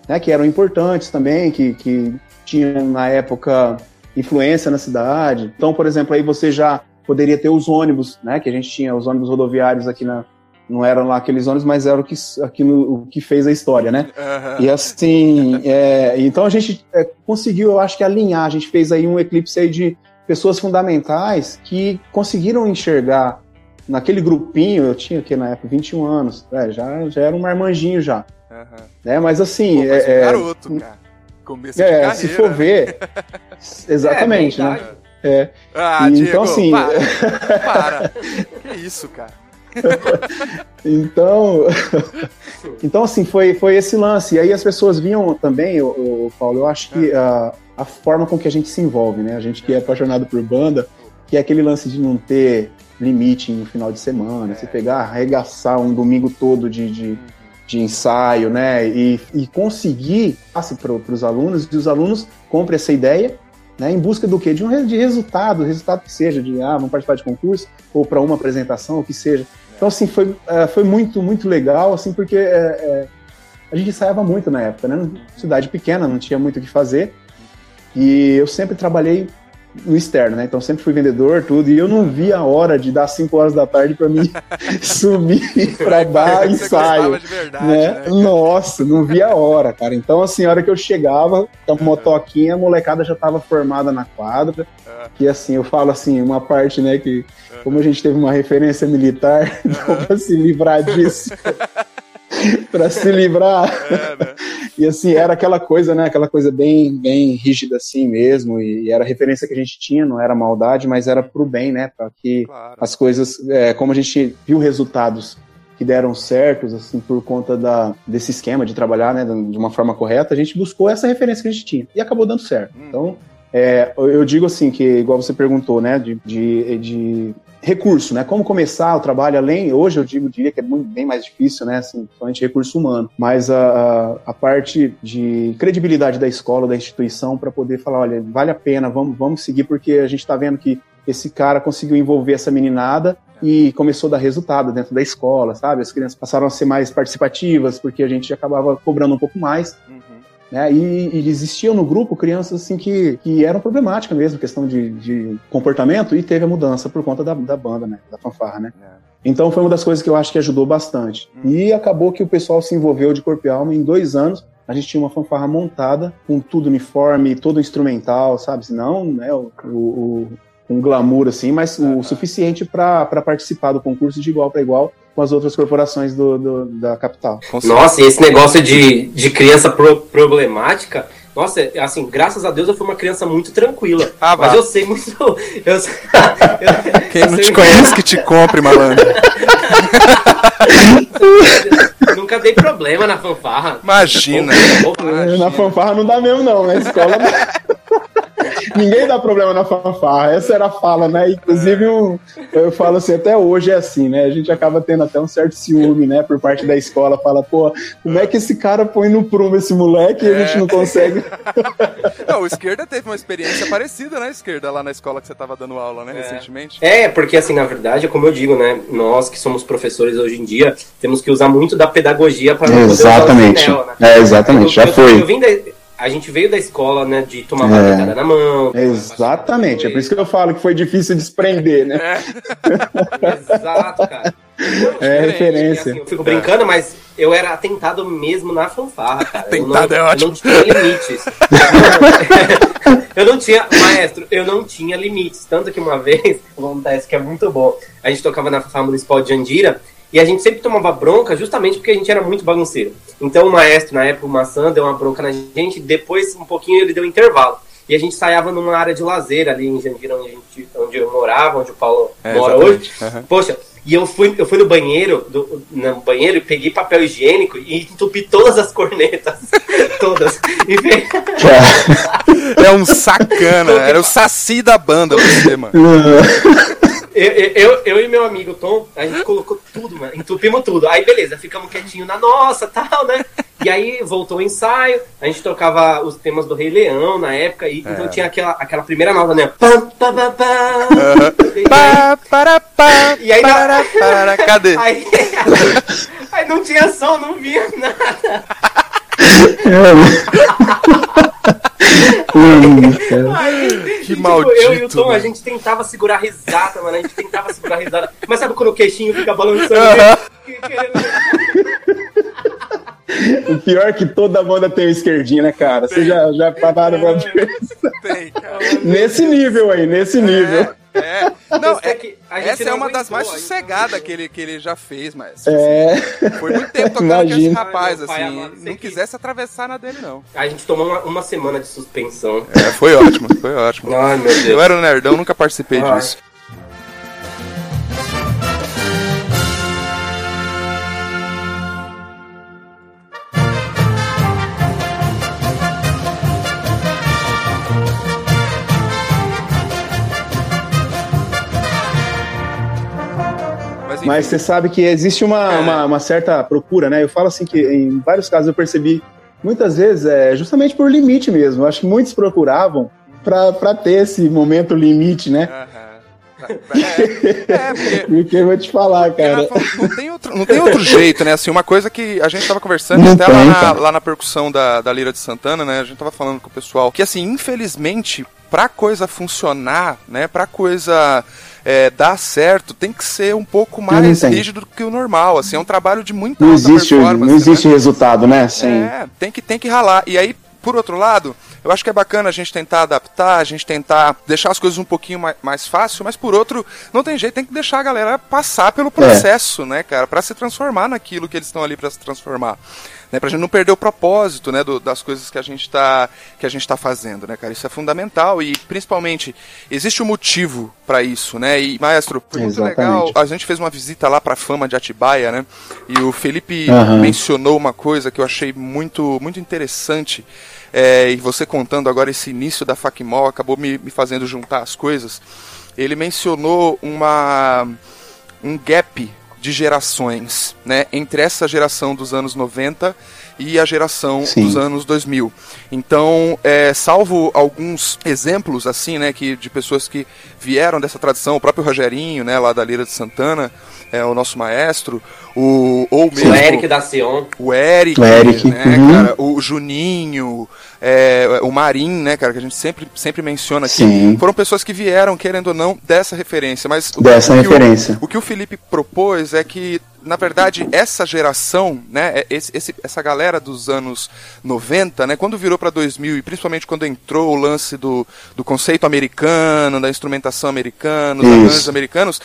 C: né, que eram importantes também, que, que tinham na época influência na cidade. Então, por exemplo, aí você já poderia ter os ônibus, né? Que a gente tinha os ônibus rodoviários aqui na, não eram lá aqueles ônibus, mas era o que, aquilo, o que fez a história, né? Uhum. E assim, é, então a gente é, conseguiu, eu acho que alinhar, a gente fez aí um eclipse aí de pessoas fundamentais que conseguiram enxergar naquele grupinho, eu tinha aqui na época 21 anos, é, já, já era um marmanjinho já. Uhum. Né? Mas assim. Pô, mas
A: é, é garoto, cara. Começo é, carreira,
C: se for ver. exatamente, né? É.
A: Ah, então, Diego, assim. Para. para. que isso, cara?
C: então, então assim, foi, foi esse lance. E aí as pessoas vinham também, o, Paulo, eu acho que a, a forma com que a gente se envolve, né? A gente que é apaixonado por banda, que é aquele lance de não ter limite no final de semana, você pegar, arregaçar um domingo todo de, de, de ensaio, né? E, e conseguir passe para os alunos, e os alunos comprem essa ideia né, em busca do quê? De um de resultado, resultado que seja, de ah, vamos participar de concurso, ou para uma apresentação, o que seja. Então, assim, foi, é, foi muito, muito legal, assim, porque é, é, a gente ensaiava muito na época, né? Cidade pequena, não tinha muito o que fazer. E eu sempre trabalhei no externo, né? Então sempre fui vendedor, tudo, e eu não vi a hora de dar 5 horas da tarde para mim subir para dar ensaio. Verdade, né? né? Nossa, não vi a hora, cara. Então, assim, a hora que eu chegava, com a motoquinha, a molecada já tava formada na quadra. E assim, eu falo assim, uma parte, né, que como a gente teve uma referência militar, deu pra se livrar disso. para se livrar. É, né? E assim, era aquela coisa, né? Aquela coisa bem, bem rígida assim mesmo. E, era a referência que a gente tinha, não era maldade, mas era pro bem, né? Para que claro. as coisas, é, como a gente viu resultados que deram certos, assim, por conta da, desse esquema de trabalhar, né, de uma forma correta, a gente buscou essa referência que a gente tinha e acabou dando certo. Hum. Então, é, eu digo assim, que igual você perguntou, né, de, de, de recurso, né? Como começar o trabalho além, hoje eu digo, diria que é muito, bem mais difícil, né? Assim, somente recurso humano, mas a, a, a parte de credibilidade da escola, da instituição, para poder falar, olha, vale a pena, vamos, vamos seguir, porque a gente está vendo que esse cara conseguiu envolver essa meninada e começou a dar resultado dentro da escola, sabe? As crianças passaram a ser mais participativas, porque a gente acabava cobrando um pouco mais. Né? E, e, existiam no grupo crianças assim que, que eram problemáticas mesmo, questão de, de comportamento, e teve a mudança por conta da, da banda, né? Da fanfarra, né? É. Então foi uma das coisas que eu acho que ajudou bastante. Hum. E acabou que o pessoal se envolveu de corpo e alma em dois anos. A gente tinha uma fanfarra montada, com tudo uniforme, todo instrumental, sabe? Não, né? O, o, um glamour assim, mas o suficiente para participar do concurso de igual para igual com as outras corporações do, do da capital.
B: Nossa, e esse negócio de, de criança pro, problemática, nossa, assim, graças a Deus eu fui uma criança muito tranquila. Ah, mas eu sei muito. Eu, eu,
A: Quem eu não te conhece que te compre, malandro.
B: Nunca dei problema na fanfarra.
A: Imagina.
C: Imagina. Na fanfarra não dá mesmo, não. Na escola. Ninguém dá problema na fanfarra. Essa era a fala, né? Inclusive, um, eu falo assim, até hoje é assim, né? A gente acaba tendo até um certo ciúme, né? Por parte da escola. Fala, pô, como é que esse cara põe no prumo esse moleque e a gente não consegue.
A: Não, o esquerda teve uma experiência parecida, né, esquerda, lá na escola que você estava dando aula, né, é. recentemente.
B: É, porque assim, na verdade, como eu digo, né? Nós que somos professores hoje em dia, temos que usar muito da pedagogia para
C: Exatamente. Poder usar o né? É, exatamente, eu, já eu, foi.
B: Eu vim da, a gente veio da escola, né, de tomar uma é. na mão.
C: Exatamente, é por isso que eu falo que foi difícil desprender, né?
B: É. Exato, cara.
C: é referência. Assim,
B: eu fico brincando, mas eu era atentado mesmo na fanfarra, cara.
A: Atentado é ótimo.
B: Eu não tinha limites. eu não tinha, maestro, eu não tinha limites. Tanto que uma vez, acontece que é muito bom, a gente tocava na fanfarra municipal de Andira, e a gente sempre tomava bronca justamente porque a gente era muito bagunceiro. Então o maestro, na época, o Maçã, deu uma bronca na gente, depois, um pouquinho, ele deu um intervalo. E a gente ensaiava numa área de lazer ali em Jandira, onde, a gente, onde eu morava, onde o Paulo é, mora exatamente. hoje. Uhum. Poxa, e eu fui, eu fui no banheiro, do, no banheiro, e peguei papel higiênico e entupi todas as cornetas. todas.
A: é um sacana, era o saci da banda você, mano.
B: Eu, eu, eu, e meu amigo Tom, a gente colocou tudo, mano. Entupimos tudo. Aí beleza, ficamos quietinhos na nossa tal, né? E aí voltou o ensaio, a gente tocava os temas do Rei Leão na época, e então é. então tinha aquela, aquela primeira nota, né? Pam, pam, pam, pam.
A: Pá, para, pá,
B: e aí,
A: para, para, cadê?
B: Aí, aí não tinha som, não via nada. Aí, que tipo, maldito. Eu e o Tom, a gente tentava segurar risada, mano. A gente tentava segurar risada. Mas sabe quando o queixinho fica balançando?
C: O pior é que toda banda tem um esquerdinho, né, cara? Você já, já pararam pra? Tem, cara. Nesse nível aí, nesse nível.
A: É. Não, é, que essa é uma das mais sossegadas que ele, que ele já fez, mas.
C: É.
A: Assim, foi muito tempo tocando Imagina. com esse rapaz, assim. Não quisesse atravessar na dele, não.
B: A gente tomou uma, uma, semana de suspensão.
A: É, foi ótimo, foi ótimo.
B: Ai, meu Deus.
A: Eu era um nerdão, nunca participei Ai. disso.
C: Mas você sabe que existe uma, é. uma, uma, certa procura, né? Eu falo assim que em vários casos eu percebi, muitas vezes, é justamente por limite mesmo. Eu acho que muitos procuravam para ter esse momento limite, né? Uhum. É, é porque, porque eu vou te falar, cara.
A: Não tem, outro, não tem outro jeito, né? Assim, uma coisa que a gente tava conversando até lá, na, lá na percussão da, da Lira de Santana, né? A gente tava falando com o pessoal que, assim, infelizmente, pra coisa funcionar, né? Pra coisa é, dar certo, tem que ser um pouco mais rígido do que o normal. Assim, é um trabalho de muita
C: não existe, Não existe né? resultado, né?
A: Sim. É, tem que, tem que ralar. E aí, por outro lado, eu acho que é bacana a gente tentar adaptar, a gente tentar deixar as coisas um pouquinho mais, mais fácil, mas por outro, não tem jeito, tem que deixar a galera passar pelo processo, é. né, cara, para se transformar naquilo que eles estão ali para se transformar. Né, pra gente não perder o propósito, né, do, das coisas que a gente tá que a gente tá fazendo, né, cara? Isso é fundamental e principalmente existe um motivo para isso, né? E maestro, foi muito legal. A gente fez uma visita lá para Fama de Atibaia, né? E o Felipe uhum. mencionou uma coisa que eu achei muito muito interessante é, e você contando agora esse início da Facmol acabou me, me fazendo juntar as coisas. Ele mencionou uma um gap de gerações, né, entre essa geração dos anos 90 e a geração Sim. dos anos 2000. Então, é, salvo alguns exemplos assim, né, que de pessoas que vieram dessa tradição, o próprio Rogerinho, né, lá da Lira de Santana, é o nosso maestro, o ou mesmo
B: o Eric da Sion,
A: o Eric, o Eric né, uhum. cara, o Juninho, é, o Marim, né, cara, que a gente sempre, sempre menciona aqui, Sim. foram pessoas que vieram, querendo ou não, dessa referência. Mas
C: dessa
A: o,
C: referência.
A: O, o que o Felipe propôs é que na verdade, essa geração, né, é, esse, esse, essa galera dos anos 90, né, quando virou para 2000 e principalmente quando entrou o lance do, do conceito americano, da instrumentação americana, dos americanos,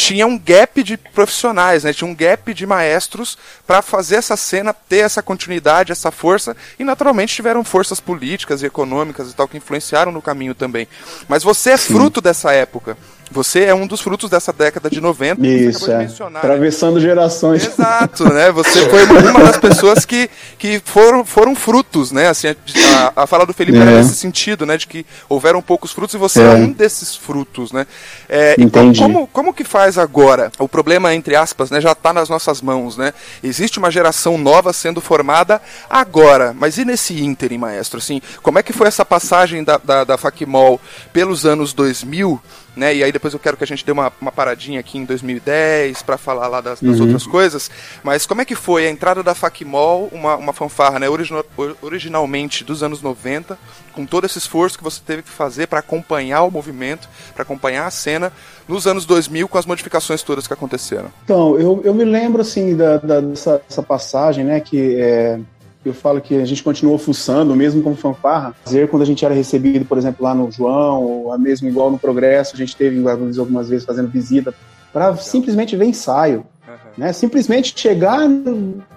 A: tinha um gap de profissionais, né? Tinha um gap de maestros para fazer essa cena ter essa continuidade, essa força e naturalmente tiveram forças políticas e econômicas e tal que influenciaram no caminho também. Mas você é Sim. fruto dessa época. Você é um dos frutos dessa década de 90.
C: Isso, é. Né? Atravessando né? gerações.
A: Exato, né? Você foi uma das pessoas que, que foram, foram frutos, né? Assim, a, a fala do Felipe é. era nesse sentido, né? De que houveram poucos frutos e você é, é um desses frutos, né? É, Entendi. Como, como que faz agora? O problema, entre aspas, né? Já está nas nossas mãos, né? Existe uma geração nova sendo formada agora, mas e nesse ínterim, maestro? Assim, como é que foi essa passagem da, da, da Facmol pelos anos 2000 né? E aí depois eu quero que a gente dê uma, uma paradinha aqui em 2010 para falar lá das, das uhum. outras coisas. Mas como é que foi a entrada da Facmol, uma, uma fanfarra, né? Original, originalmente dos anos 90, com todo esse esforço que você teve que fazer para acompanhar o movimento, para acompanhar a cena nos anos 2000 com as modificações todas que aconteceram?
C: Então, eu, eu me lembro assim da, da dessa, dessa passagem, né? Que é eu falo que a gente continuou fuçando, mesmo como fanfarra, fazer quando a gente era recebido, por exemplo, lá no João, ou mesmo igual no Progresso, a gente teve algumas vezes fazendo visita, para simplesmente ver ensaio. Uhum. Né? Simplesmente chegar,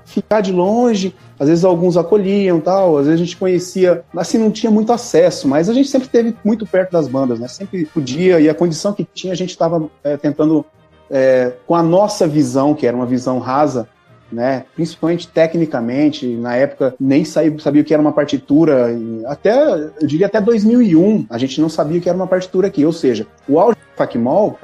C: ficar de longe, às vezes alguns acolhiam tal, às vezes a gente conhecia, assim, não tinha muito acesso, mas a gente sempre esteve muito perto das bandas, né? Sempre podia, e a condição que tinha, a gente estava é, tentando, é, com a nossa visão, que era uma visão rasa, né? Principalmente tecnicamente, na época nem sabia, sabia o que era uma partitura, até, eu diria até 2001, a gente não sabia o que era uma partitura aqui, ou seja, o auge do Facmol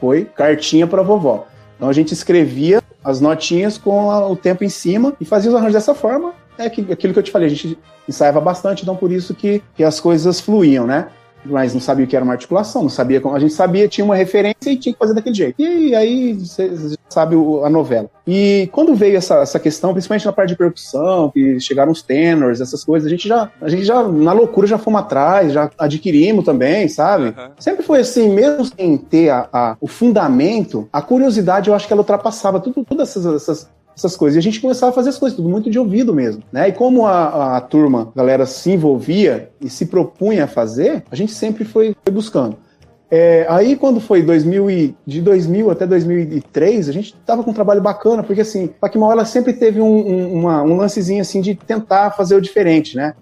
C: foi cartinha para vovó. Então a gente escrevia as notinhas com a, o tempo em cima e fazia os arranjos dessa forma. É que, aquilo que eu te falei, a gente ensaiava bastante, então por isso que, que as coisas fluíam, né? Mas não sabia o que era uma articulação, não sabia como. A gente sabia, tinha uma referência e tinha que fazer daquele jeito. E aí você sabe a novela. E quando veio essa, essa questão, principalmente na parte de percussão, que chegaram os tenors, essas coisas, a gente já, a gente já na loucura já fomos atrás, já adquirimos também, sabe? Uhum. Sempre foi assim, mesmo sem ter a, a, o fundamento, a curiosidade eu acho que ela ultrapassava tudo, todas essas, essas essas coisas. E a gente começava a fazer as coisas, tudo muito de ouvido mesmo, né? E como a, a, turma, a galera se envolvia e se propunha a fazer, a gente sempre foi, foi buscando. É, aí quando foi 2000 e, de 2000 até 2003, a gente tava com um trabalho bacana, porque assim, a Paquimal ela sempre teve um, um, uma, um lancezinho assim de tentar fazer o diferente, né?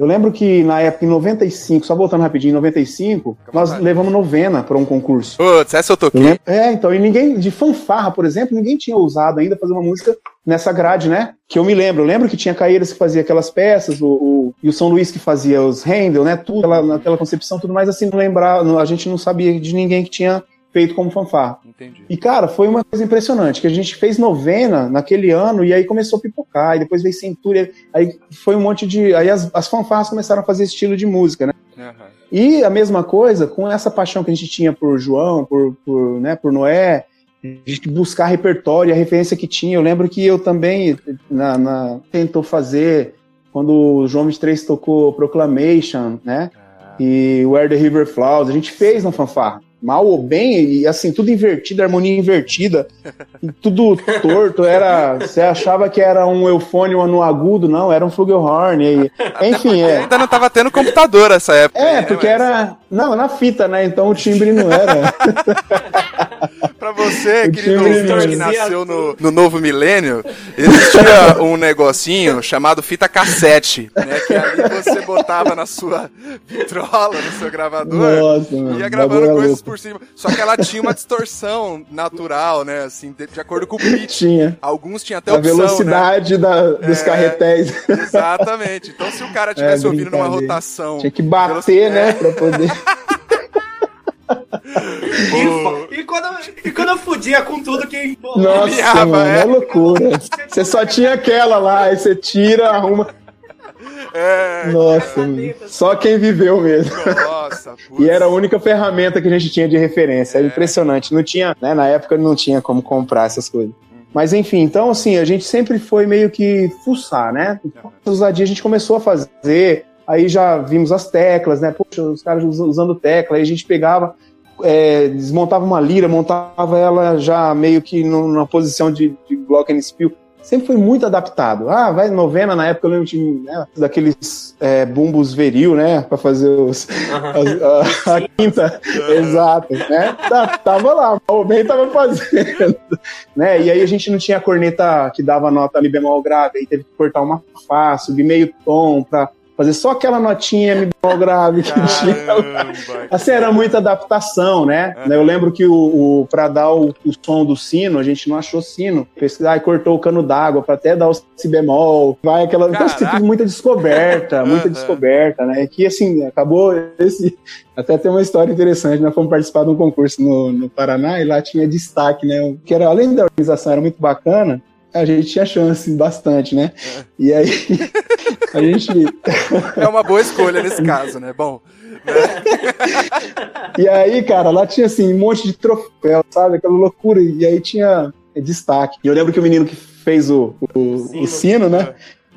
C: Eu lembro que na época, em 95, só voltando rapidinho, em 95, nós levamos novena para um concurso.
A: Putz, essa eu toquei.
C: É, então, e ninguém, de fanfarra, por exemplo, ninguém tinha ousado ainda fazer uma música nessa grade, né? Que eu me lembro. Eu lembro que tinha Caeiras que fazia aquelas peças, o, o, e o São Luís que fazia os Handel, né? Tudo, aquela, aquela concepção, tudo mais assim, não lembrar, a gente não sabia de ninguém que tinha feito como fanfarra.
A: Entendi.
C: E, cara, foi uma coisa impressionante, que a gente fez novena naquele ano e aí começou a pipocar, e depois veio Centúria, aí foi um monte de... Aí as, as fanfarras começaram a fazer estilo de música, né?
A: Aham.
C: E a mesma coisa, com essa paixão que a gente tinha por João, por, por, né, por Noé, a gente buscar repertório, a referência que tinha. Eu lembro que eu também na, na- tentou fazer quando o João 23 tocou Proclamation, né?
A: Ah,
C: E Where the River Flows, a gente fez na fanfarra. Mal ou bem, e assim, tudo invertido, harmonia invertida, tudo torto, era. Você achava que era um eufônio no agudo, não, era um flugelhorn. E, enfim, é.
A: Ainda não tava tendo computador essa época.
C: É, porque era. Não, na fita, né? Então o timbre não era.
A: Pra você, querido ouvinte que nasceu no, no novo milênio, existia um negocinho chamado fita cassete, né? Que ali você botava na sua vitrola, no seu gravador,
C: Nossa, mano.
A: ia gravando
C: é
A: coisas por cima. Só que ela tinha uma distorção natural, né? Assim, de, de acordo com o pitch.
C: Tinha.
A: Alguns tinham até
C: A
A: opção, né?
C: velocidade da, dos
A: É.
C: carretéis.
A: Exatamente. Então, se o cara estivesse
C: É,
A: ouvindo numa rotação.
C: Tinha que bater, né? Pra poder.
B: E, e quando, e quando eu fudia com tudo que.
C: Nossa, mano,
A: é.
C: é loucura. Você só tinha aquela lá, aí você tira, arruma.
A: É,
C: Nossa, mano. só quem viveu mesmo.
A: nossa.
C: E era a única ferramenta que a gente tinha de referência. Era impressionante. Não tinha, né? Na época não tinha como comprar essas coisas. Mas enfim, então assim, a gente sempre foi meio que fuçar, né? Então, ousadia a gente começou a fazer, aí já vimos as teclas, né? Poxa, os caras us- usando tecla, aí a gente pegava, é, desmontava uma lira, montava ela já meio que numa posição de, de glockenspiel. Sempre foi muito adaptado. Ah, vai novena, na época eu lembro de, né, daqueles é, bumbos veril, né? Pra fazer os, as- a, a quinta. Exato, né? Tá- Tava lá, o bem tava fazendo. Né? E aí a gente não tinha a corneta que dava nota ali bemol grave, aí teve que cortar uma fá, subir meio tom pra fazer só aquela notinha bemol grave que tinha. Assim, era muita adaptação, né? Eu lembro que o, o para dar o, o som do sino, a gente não achou sino. Pesquisar e cortou o cano d'água para até dar o si bemol. Vai aquela. Então, assim, muita descoberta, muita
A: Aham.
C: descoberta, né? Que assim, acabou esse. Até tem uma história interessante. Nós fomos participar de um concurso no, no Paraná e lá tinha destaque, né? Que era, além da organização, era muito bacana. A gente tinha chance bastante, né? E aí, a gente.
A: É uma boa escolha nesse caso, né? Bom,
C: E aí, cara, lá tinha assim um monte de troféu, sabe? Aquela loucura. E aí tinha destaque. E eu lembro que o menino que fez o, o,
B: Sino.
C: o sino, né?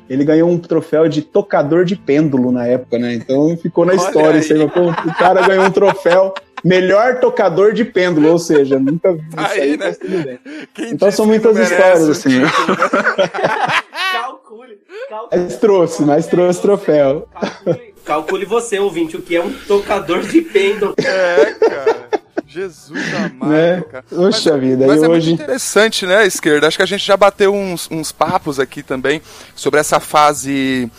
C: Ele ganhou um troféu de tocador de pêndulo na época, né? Então ficou na
A: Olha
C: história.
A: aí.
C: Isso aí, o cara ganhou um troféu melhor tocador de pêndulo, ou seja, nunca vi isso
A: Aí,
C: aí,
A: né?
C: mas tudo bem.
A: quem
C: Então são muitas histórias, assim.
A: né?
B: Calcule, calcule.
C: Mas trouxe, mas trouxe troféu.
B: Calcule, calcule você, ouvinte, o que é um tocador de pêndulo.
A: É, cara. Jesus amado,
C: Né?
A: cara.
C: Poxa vida,
A: Mas
C: e
A: é
C: hoje.
A: muito interessante, né, esquerda? Acho que a gente já bateu uns, uns papos aqui também sobre essa fase.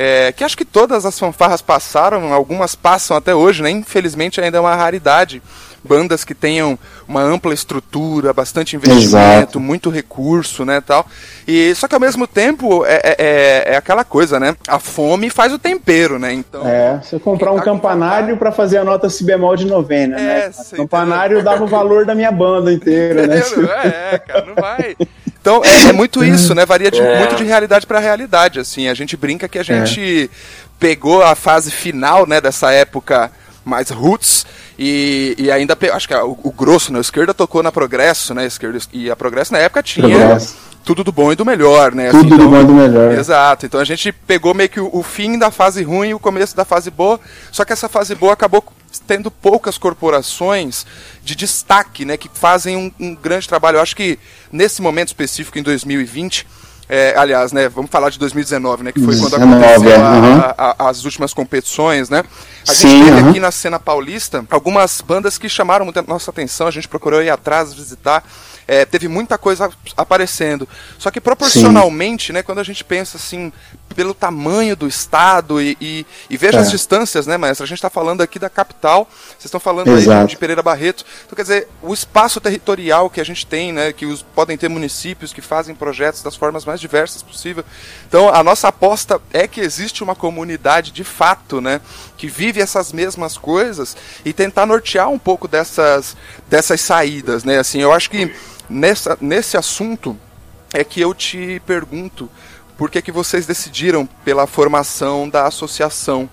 A: É, que acho que todas as fanfarras passaram, algumas passam até hoje, né? Infelizmente ainda é uma raridade. Bandas que tenham uma ampla estrutura, bastante investimento,
C: Exato.
A: muito recurso, né, tal. E só que ao mesmo tempo é, é, é- é aquela coisa, né? A fome faz o tempero, né? Então
C: É, você comprar um
A: tá
C: campanário pra fazer a nota si bemol de novena,
A: É,
C: né? campanário dava o valor da minha banda inteira, né?
A: É, é, cara, não vai. Então é, é muito isso, né? Varia de-
B: É.
A: muito de realidade pra realidade. Assim, a gente brinca que a gente pegou a fase final, né, dessa época mais roots e, e ainda acho que a- o, o grosso, né? A esquerda tocou na Progresso, né? a Esquerda, e a Progresso na época tinha
C: Progresso.
A: tudo do bom e do melhor, né?
C: Tudo
A: assim,
C: do
A: então-
C: bom e do melhor.
A: Exato. Então a gente pegou meio que o, o fim da fase ruim e o começo da fase boa. Só que essa fase boa acabou tendo poucas corporações de destaque, né? Que fazem um, um grande trabalho. Eu acho que nesse momento específico, em 2020. É, aliás, né, vamos falar de 2019, né, que foi quando
C: 19,
A: aconteceu
C: é,
A: a- a- a- as últimas competições, né? A
C: Sim,
A: gente teve
C: aham.
A: aqui na cena paulista algumas bandas que chamaram muita nossa atenção, a gente procurou ir atrás, visitar. É, teve muita coisa aparecendo. Só que proporcionalmente, né, quando a gente pensa assim, pelo tamanho do estado e, e, e veja é. as distâncias, né, maestro? A gente está falando aqui da capital, vocês estão falando Exato. aí de Pereira Barreto. Então, quer dizer, o espaço territorial que a gente tem, né, que os, podem ter municípios que fazem projetos das formas mais diversas possível. Então, a nossa aposta é que existe uma comunidade de fato, né, que vive essas mesmas coisas e tentar nortear um pouco dessas, dessas saídas, né? Assim, eu acho que nessa, nesse assunto é que eu te pergunto por que, que vocês decidiram pela formação da associação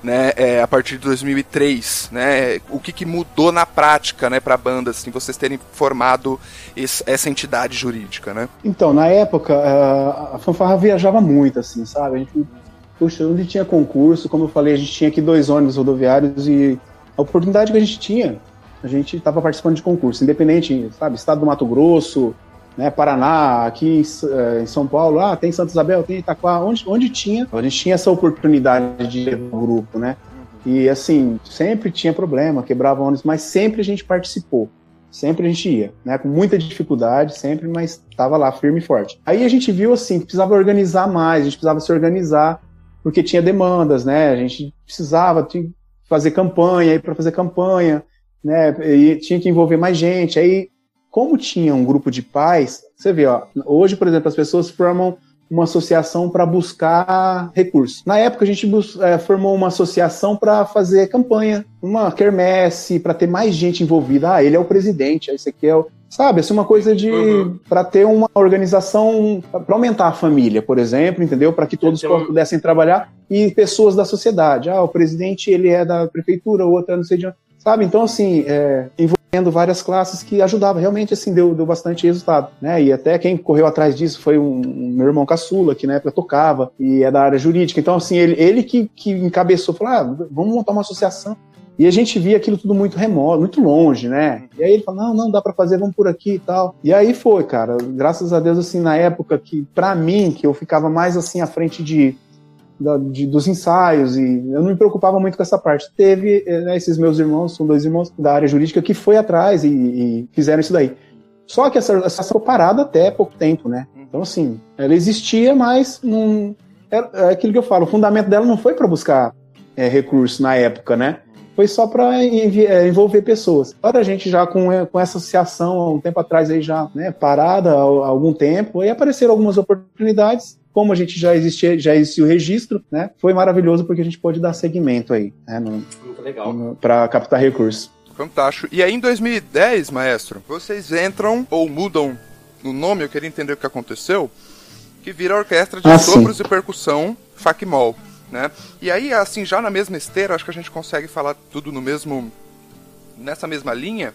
A: né, é, a partir de 2003, né, o que, que mudou na prática, né, para a banda, assim, vocês terem formado esse, essa entidade jurídica, né?
C: Então, na época, a fanfarra viajava muito, assim, sabe? A gente, puxa, onde tinha concurso, como eu falei, a gente tinha aqui dois ônibus rodoviários e a oportunidade que a gente tinha, a gente estava participando de concurso, independente, sabe, estado do Mato Grosso, né, Paraná, aqui em, São Paulo, ah, tem Santa Isabel, tem Itaquá, onde, onde tinha, a gente tinha essa oportunidade de ir no grupo, né? E assim, sempre tinha problema, quebrava ônibus, mas sempre a gente participou. Sempre a gente ia, né? Com muita dificuldade, sempre, mas estava lá firme e forte. Aí a gente viu assim, precisava organizar mais, a gente precisava se organizar, porque tinha demandas, né? A gente precisava fazer campanha, aí para fazer campanha, né? E tinha que envolver mais gente. Aí como tinha um grupo de pais, você vê, ó, hoje, por exemplo, as pessoas formam uma associação para buscar recursos. Na época, a gente é, formou uma associação para fazer campanha, uma quermesse, para ter mais gente envolvida. Ah, ele é o presidente, esse aqui é o. Sabe, assim, uma coisa de. Uhum. para ter uma organização, para aumentar a família, por exemplo, entendeu? Para que todos então... pudessem trabalhar e pessoas da sociedade. Ah, o presidente, ele é da prefeitura, o outro é não sei de onde. Sabe, então, assim, é, envolvendo várias classes que ajudava, realmente, assim, deu, deu bastante resultado, né? E até quem correu atrás disso foi um, um, meu irmão caçula, que na época tocava e é da área jurídica. Então, assim, ele, ele que, que encabeçou, falou, ah, vamos montar uma associação. E a gente via aquilo tudo muito remoto, muito longe, né? E aí ele falou, não, não, dá para fazer, vamos por aqui e tal. E aí foi, cara, graças a Deus, assim, na época que, para mim, que eu ficava mais, assim, à frente de da, de, dos ensaios e eu não me preocupava muito com essa parte. Teve eh, né, esses meus irmãos, são dois irmãos da área jurídica que foi atrás e, e fizeram isso daí. Só que essa, essa ficou parada até pouco tempo, né? Então assim, ela existia, mas não é, é aquilo que eu falo. O fundamento dela não foi para buscar é, recurso na época, né? Foi só para é, envolver pessoas. Agora a gente já com, é, com essa associação há um tempo atrás aí já né, parada há, há algum tempo, aí apareceram algumas oportunidades como a gente já existia, já existia o registro, né? Foi maravilhoso porque a gente pôde dar segmento aí, né? No,
B: Muito legal.
C: Para captar recursos.
A: Fantástico. E aí em 2010, maestro, vocês entram ou mudam o nome, eu queria entender o que aconteceu, que vira a orquestra de ah, sopros sim. e percussão Facmol, né? E aí, assim, já na mesma esteira, acho que a gente consegue falar tudo no mesmo nessa mesma linha.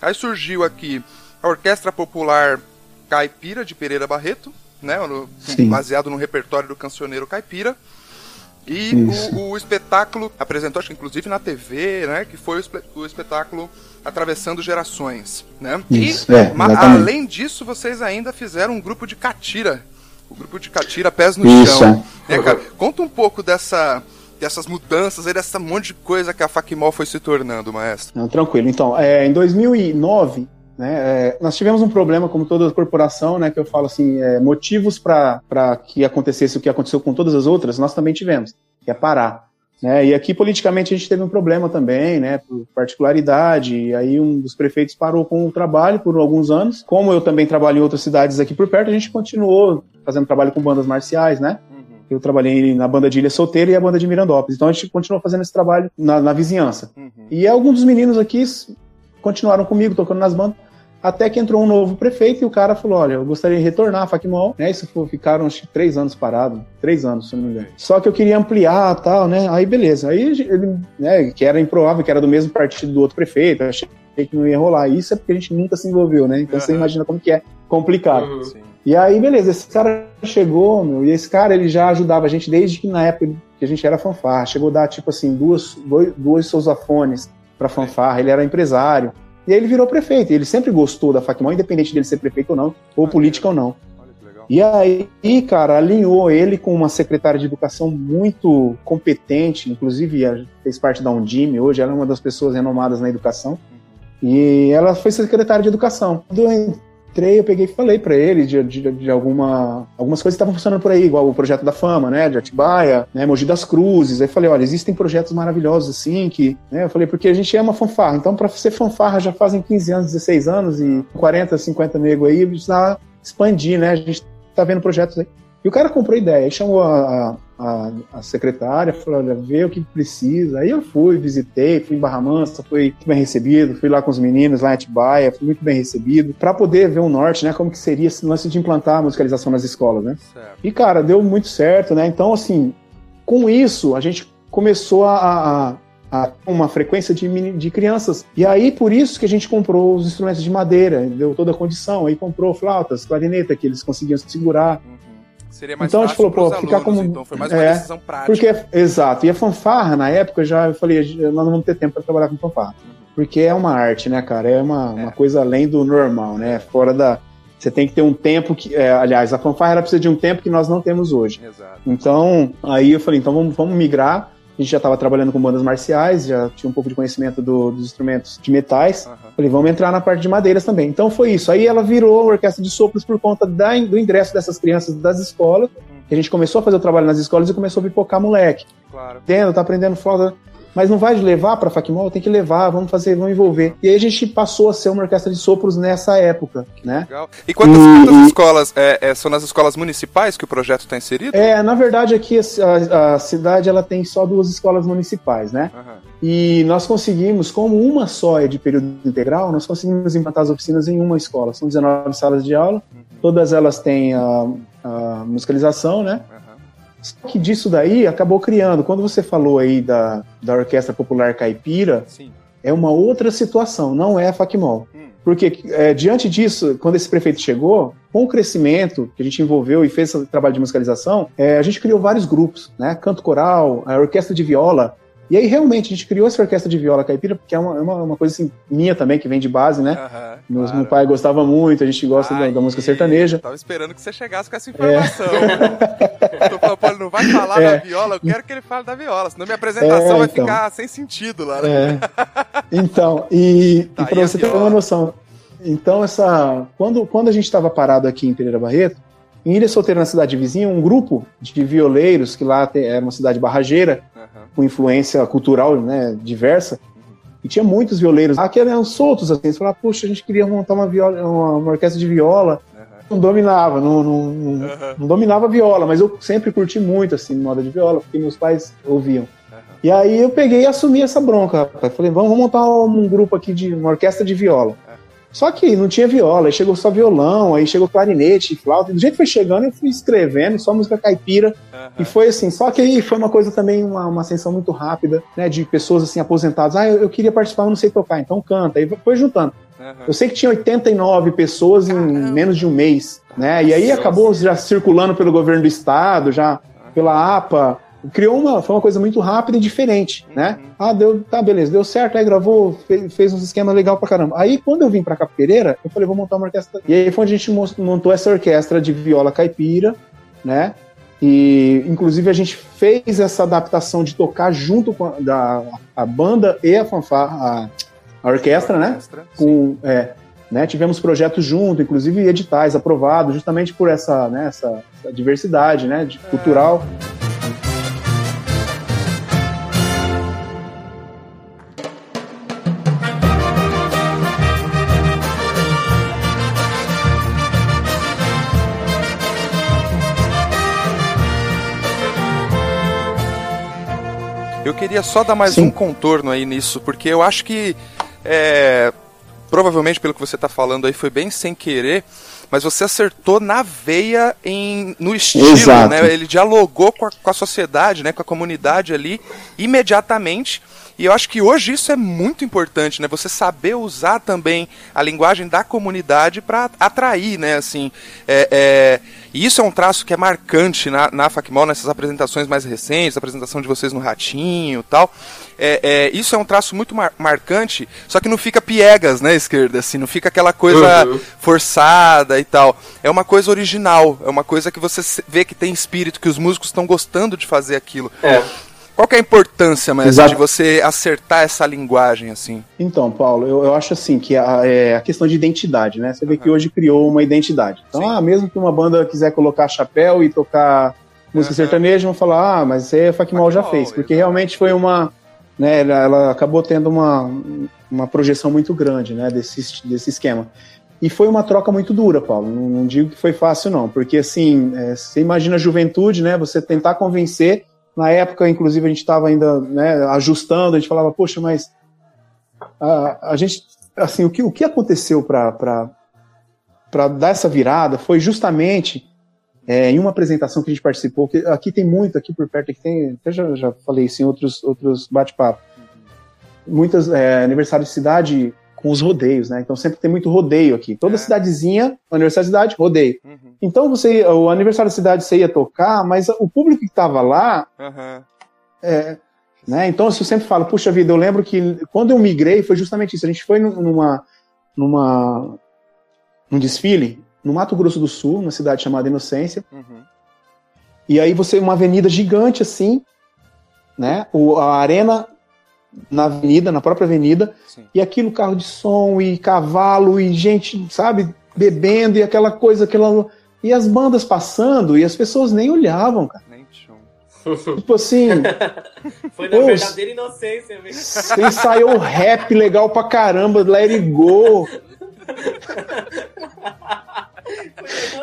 A: Aí surgiu aqui a Orquestra Popular Caipira de Pereira Barreto, né? No, baseado no repertório do cancioneiro caipira. E o, o, espetáculo apresentou, acho que inclusive na TV, né? Que foi o, espetáculo Atravessando Gerações, né? Isso, e, é, além disso, vocês ainda fizeram um grupo de catira. O grupo de catira Pés no Isso, Chão. É. Né, cara? Conta um pouco dessa dessas mudanças aí, dessa monte de coisa que a Facmol foi se tornando, maestro.
C: Não, tranquilo. Então, é, em 2009, né? É, nós tivemos um problema, como toda corporação, né, que eu falo assim, é, motivos para que acontecesse o que aconteceu com todas as outras, nós também tivemos, que é parar. Né? E aqui, politicamente, a gente teve um problema também, né, por particularidade, e aí um dos prefeitos parou com o trabalho por alguns anos. Como eu também trabalho em outras cidades aqui por perto, a gente continuou fazendo trabalho com bandas marciais, né? Uhum. Eu trabalhei na banda de Ilha Solteira e a banda de Mirandópolis. Então a gente continuou fazendo esse trabalho na, na vizinhança. Uhum. E alguns dos meninos aqui continuaram comigo, tocando nas bandas. Até que entrou um novo prefeito e o cara falou: Olha, eu gostaria de retornar a Facmol, né? Isso foi, ficaram acho que três anos parados, três anos, se não me engano. Só que eu queria ampliar tal, né? Aí beleza. Aí ele, né, que era improvável, que era do mesmo partido do outro prefeito, achei que não ia rolar. Isso é porque a gente nunca se envolveu, né? Então uhum. você imagina como que é complicado. Uhum. E aí, beleza, esse cara chegou, meu, e esse cara ele já ajudava a gente desde que na época que a gente era fanfarra. Chegou a dar, tipo assim, duas, dois, dois sousafones pra fanfarra, ele era empresário. E aí ele virou prefeito. Ele sempre gostou da Facmol, independente dele ser prefeito ou não, ou política ou não. E aí, cara, alinhou ele com uma secretária de educação muito competente, inclusive fez parte da Undime, hoje ela é uma das pessoas renomadas na educação. E ela foi secretária de educação. Quando entrei, eu peguei e falei para ele de, de, de, alguma, algumas coisas que estavam funcionando por aí, igual o projeto da fama, né, de Atibaia, né, Mogi das Cruzes. Aí falei, olha, existem projetos maravilhosos assim, que, né, eu falei, porque a gente é uma fanfarra, então para ser fanfarra já fazem 15 anos, 16 anos e 40, 50 nego aí, precisa expandir, né, a gente tá vendo projetos aí. E o cara comprou ideia, aí chamou a, a, a, secretária, falou, olha, vê o que precisa. Aí eu fui, visitei, fui em Barra Mansa, fui bem recebido, fui lá com os meninos lá em Atibaia, fui muito bem recebido, para poder ver o norte, né, como que seria esse lance de implantar a musicalização nas escolas, né? Certo. E, cara, deu muito certo, né? Então, assim, com isso, a gente começou a, a, uma frequência de, de crianças. E aí, por isso que a gente comprou os instrumentos de madeira, deu toda a condição. Aí comprou flautas, clarineta, que eles conseguiam segurar. Uhum.
A: Seria mais então, fácil a gente falou, pô, ficar como. Então foi mais uma é, decisão prática.
C: Porque, exato. E a fanfarra, na época, já eu falei, nós não vamos ter tempo para trabalhar com fanfarra. Uhum. Porque é uma arte, né, cara? É uma, é. uma coisa além do normal, né? Fora da. Você tem que ter um tempo que. É, aliás, a fanfarra ela precisa de um tempo que nós não temos hoje. Exato. Então, aí eu falei, então vamos, vamos migrar a gente já estava trabalhando com bandas marciais, já tinha um pouco de conhecimento do, dos instrumentos de metais. Uhum. Falei, vamos entrar na parte de madeiras também. Então foi isso. Aí ela virou orquestra de sopros por conta da, do ingresso dessas crianças das escolas. Uhum. A gente começou a fazer o trabalho nas escolas e começou a pipocar moleque. Claro. Entendo, tá aprendendo foda mas não vai levar para Facmol, tem que levar, vamos fazer, vamos envolver. E aí a gente passou a ser uma orquestra de sopros nessa época, né? Legal.
A: E quantas, e, quantas escolas, é, é, são nas escolas municipais que o projeto está inserido?
C: É, na verdade aqui a, a, cidade ela tem só duas escolas municipais, né? Uhum. E nós conseguimos, como uma só é de período integral, nós conseguimos implantar as oficinas em uma escola. São 19 salas de aula, uhum. todas elas têm a, a musicalização, né? Uhum. Só que disso daí acabou criando. Quando você falou aí da, da Orquestra Popular Caipira, Sim. é uma outra situação, não é a FACMOL. Hum. Porque é, diante disso, quando esse prefeito chegou, com o crescimento que a gente envolveu e fez esse trabalho de musicalização, é, a gente criou vários grupos, né? Canto coral, a orquestra de viola, e aí, realmente, a gente criou essa orquestra de viola caipira, porque é uma, é uma, coisa assim, minha também, que vem de base, né? Uhum, claro. Meu pai gostava muito, a gente gosta da, da, música sertaneja.
A: Tava esperando que você chegasse com essa informação. É. Tô falando, pô, não vai falar é. da viola, eu quero que ele fale da viola, senão minha apresentação é, vai então. ficar sem sentido lá. Né?
C: É. Então, e, tá, e pra você ter uma noção, então essa. Quando, quando a gente estava parado aqui em Pereira Barreto, em Ilha Solteira, na cidade vizinha, um grupo de violeiros, que lá é uma cidade barrageira, uhum. com influência cultural né, diversa, e tinha muitos violeiros lá que eram soltos, assim, eles falavam, puxa, a gente queria montar uma, viola, uma, uma orquestra de viola, não dominava, não, não, não, não, dominava a viola, mas eu sempre curti muito, assim, moda de viola, porque meus pais ouviam. E aí eu peguei e assumi essa bronca, rapaz. Falei, vamos montar um grupo aqui de uma orquestra de viola. Só que não tinha viola, aí chegou só violão, aí chegou clarinete, flauta. Do jeito que foi chegando, eu fui escrevendo só música caipira. Uhum. E foi assim, só que aí foi uma coisa também, uma, uma ascensão muito rápida, né? De pessoas assim, aposentadas. Ah, eu, eu queria participar, mas não sei tocar, então canta. Aí foi juntando. Uhum. Eu sei que tinha 89 pessoas em Caramba. menos de um mês, né? E aí acabou já circulando pelo governo do estado, já uhum. pela APA criou uma, foi uma coisa muito rápida e diferente, né? uhum. né? Ah, deu, tá, beleza, deu certo, aí gravou, fez, fez uns esquemas legal pra caramba. Aí quando eu vim pra Capireira, eu falei, vou montar uma orquestra. E aí foi onde a gente montou essa orquestra de viola caipira, né? E inclusive a gente fez essa adaptação de tocar junto com a, da, a banda e a fanfarra, a, a orquestra, a orquestra, né? Com, é, né? Tivemos projetos junto, inclusive editais aprovados, justamente por essa, né, essa, essa diversidade né, de, é. cultural.
A: Queria só dar mais Sim. um contorno aí nisso, porque eu acho que é, provavelmente pelo que você está falando aí foi bem sem querer, mas você acertou na veia em, no estilo, Exato. né? Ele dialogou com a, com a sociedade, né? Com a comunidade ali imediatamente. E eu acho que hoje isso é muito importante, né? Você saber usar também a linguagem da comunidade para atrair, né? Assim, é, é, e isso é um traço que é marcante na, na FACMOL, nessas apresentações mais recentes, a apresentação de vocês no Ratinho tal. É, é, isso é um traço muito mar marcante, só que não fica piegas, né, esquerda? Assim, não fica aquela coisa uhum. forçada e tal. É uma coisa original, é uma coisa que você vê que tem espírito, que os músicos estão gostando de fazer aquilo. É. Qual que é a importância, mas de você acertar essa linguagem assim?
C: Então, Paulo, eu, eu acho assim que a, é a questão de identidade, né? Você vê uhum. que hoje criou uma identidade. Então, ah, mesmo que uma banda quiser colocar chapéu e tocar música uhum. sertaneja, vão falar, ah, mas isso aí a Fakmal já fez, porque realmente foi uma, né, ela, ela, acabou tendo uma, uma projeção muito grande, né, desse, desse esquema. E foi uma troca muito dura, Paulo. Não, não digo que foi fácil, não, porque assim, é, você imagina a juventude, né? Você tentar convencer. Na época, inclusive, a gente estava ainda né, ajustando, a gente falava, poxa, mas a, a gente, assim, o que, o que aconteceu para dar essa virada foi justamente é, em uma apresentação que a gente participou, que aqui tem muito, aqui por perto, aqui tem, até já, já falei isso em outros, outros bate-papos. Muitas é, aniversários de cidade com os rodeios, né? Então sempre tem muito rodeio aqui. Toda é. cidadezinha, universidade, rodeio. Uhum. Então você, o aniversário da cidade você ia tocar, mas o público que estava lá, uhum. é, né? Então eu sempre falo, puxa vida, eu lembro que quando eu migrei foi justamente isso. A gente foi numa, numa, num desfile no Mato Grosso do Sul, uma cidade chamada Inocência. Uhum. E aí você uma avenida gigante assim, né? O, a arena na avenida, na própria avenida, Sim. e aquilo carro de som e cavalo e gente, sabe, bebendo e aquela coisa, aquela e as bandas passando e as pessoas nem olhavam, cara. Nem Tipo assim.
B: Foi na verdadeira inocência, velho.
C: Ensaiou rap legal pra caramba, let it go.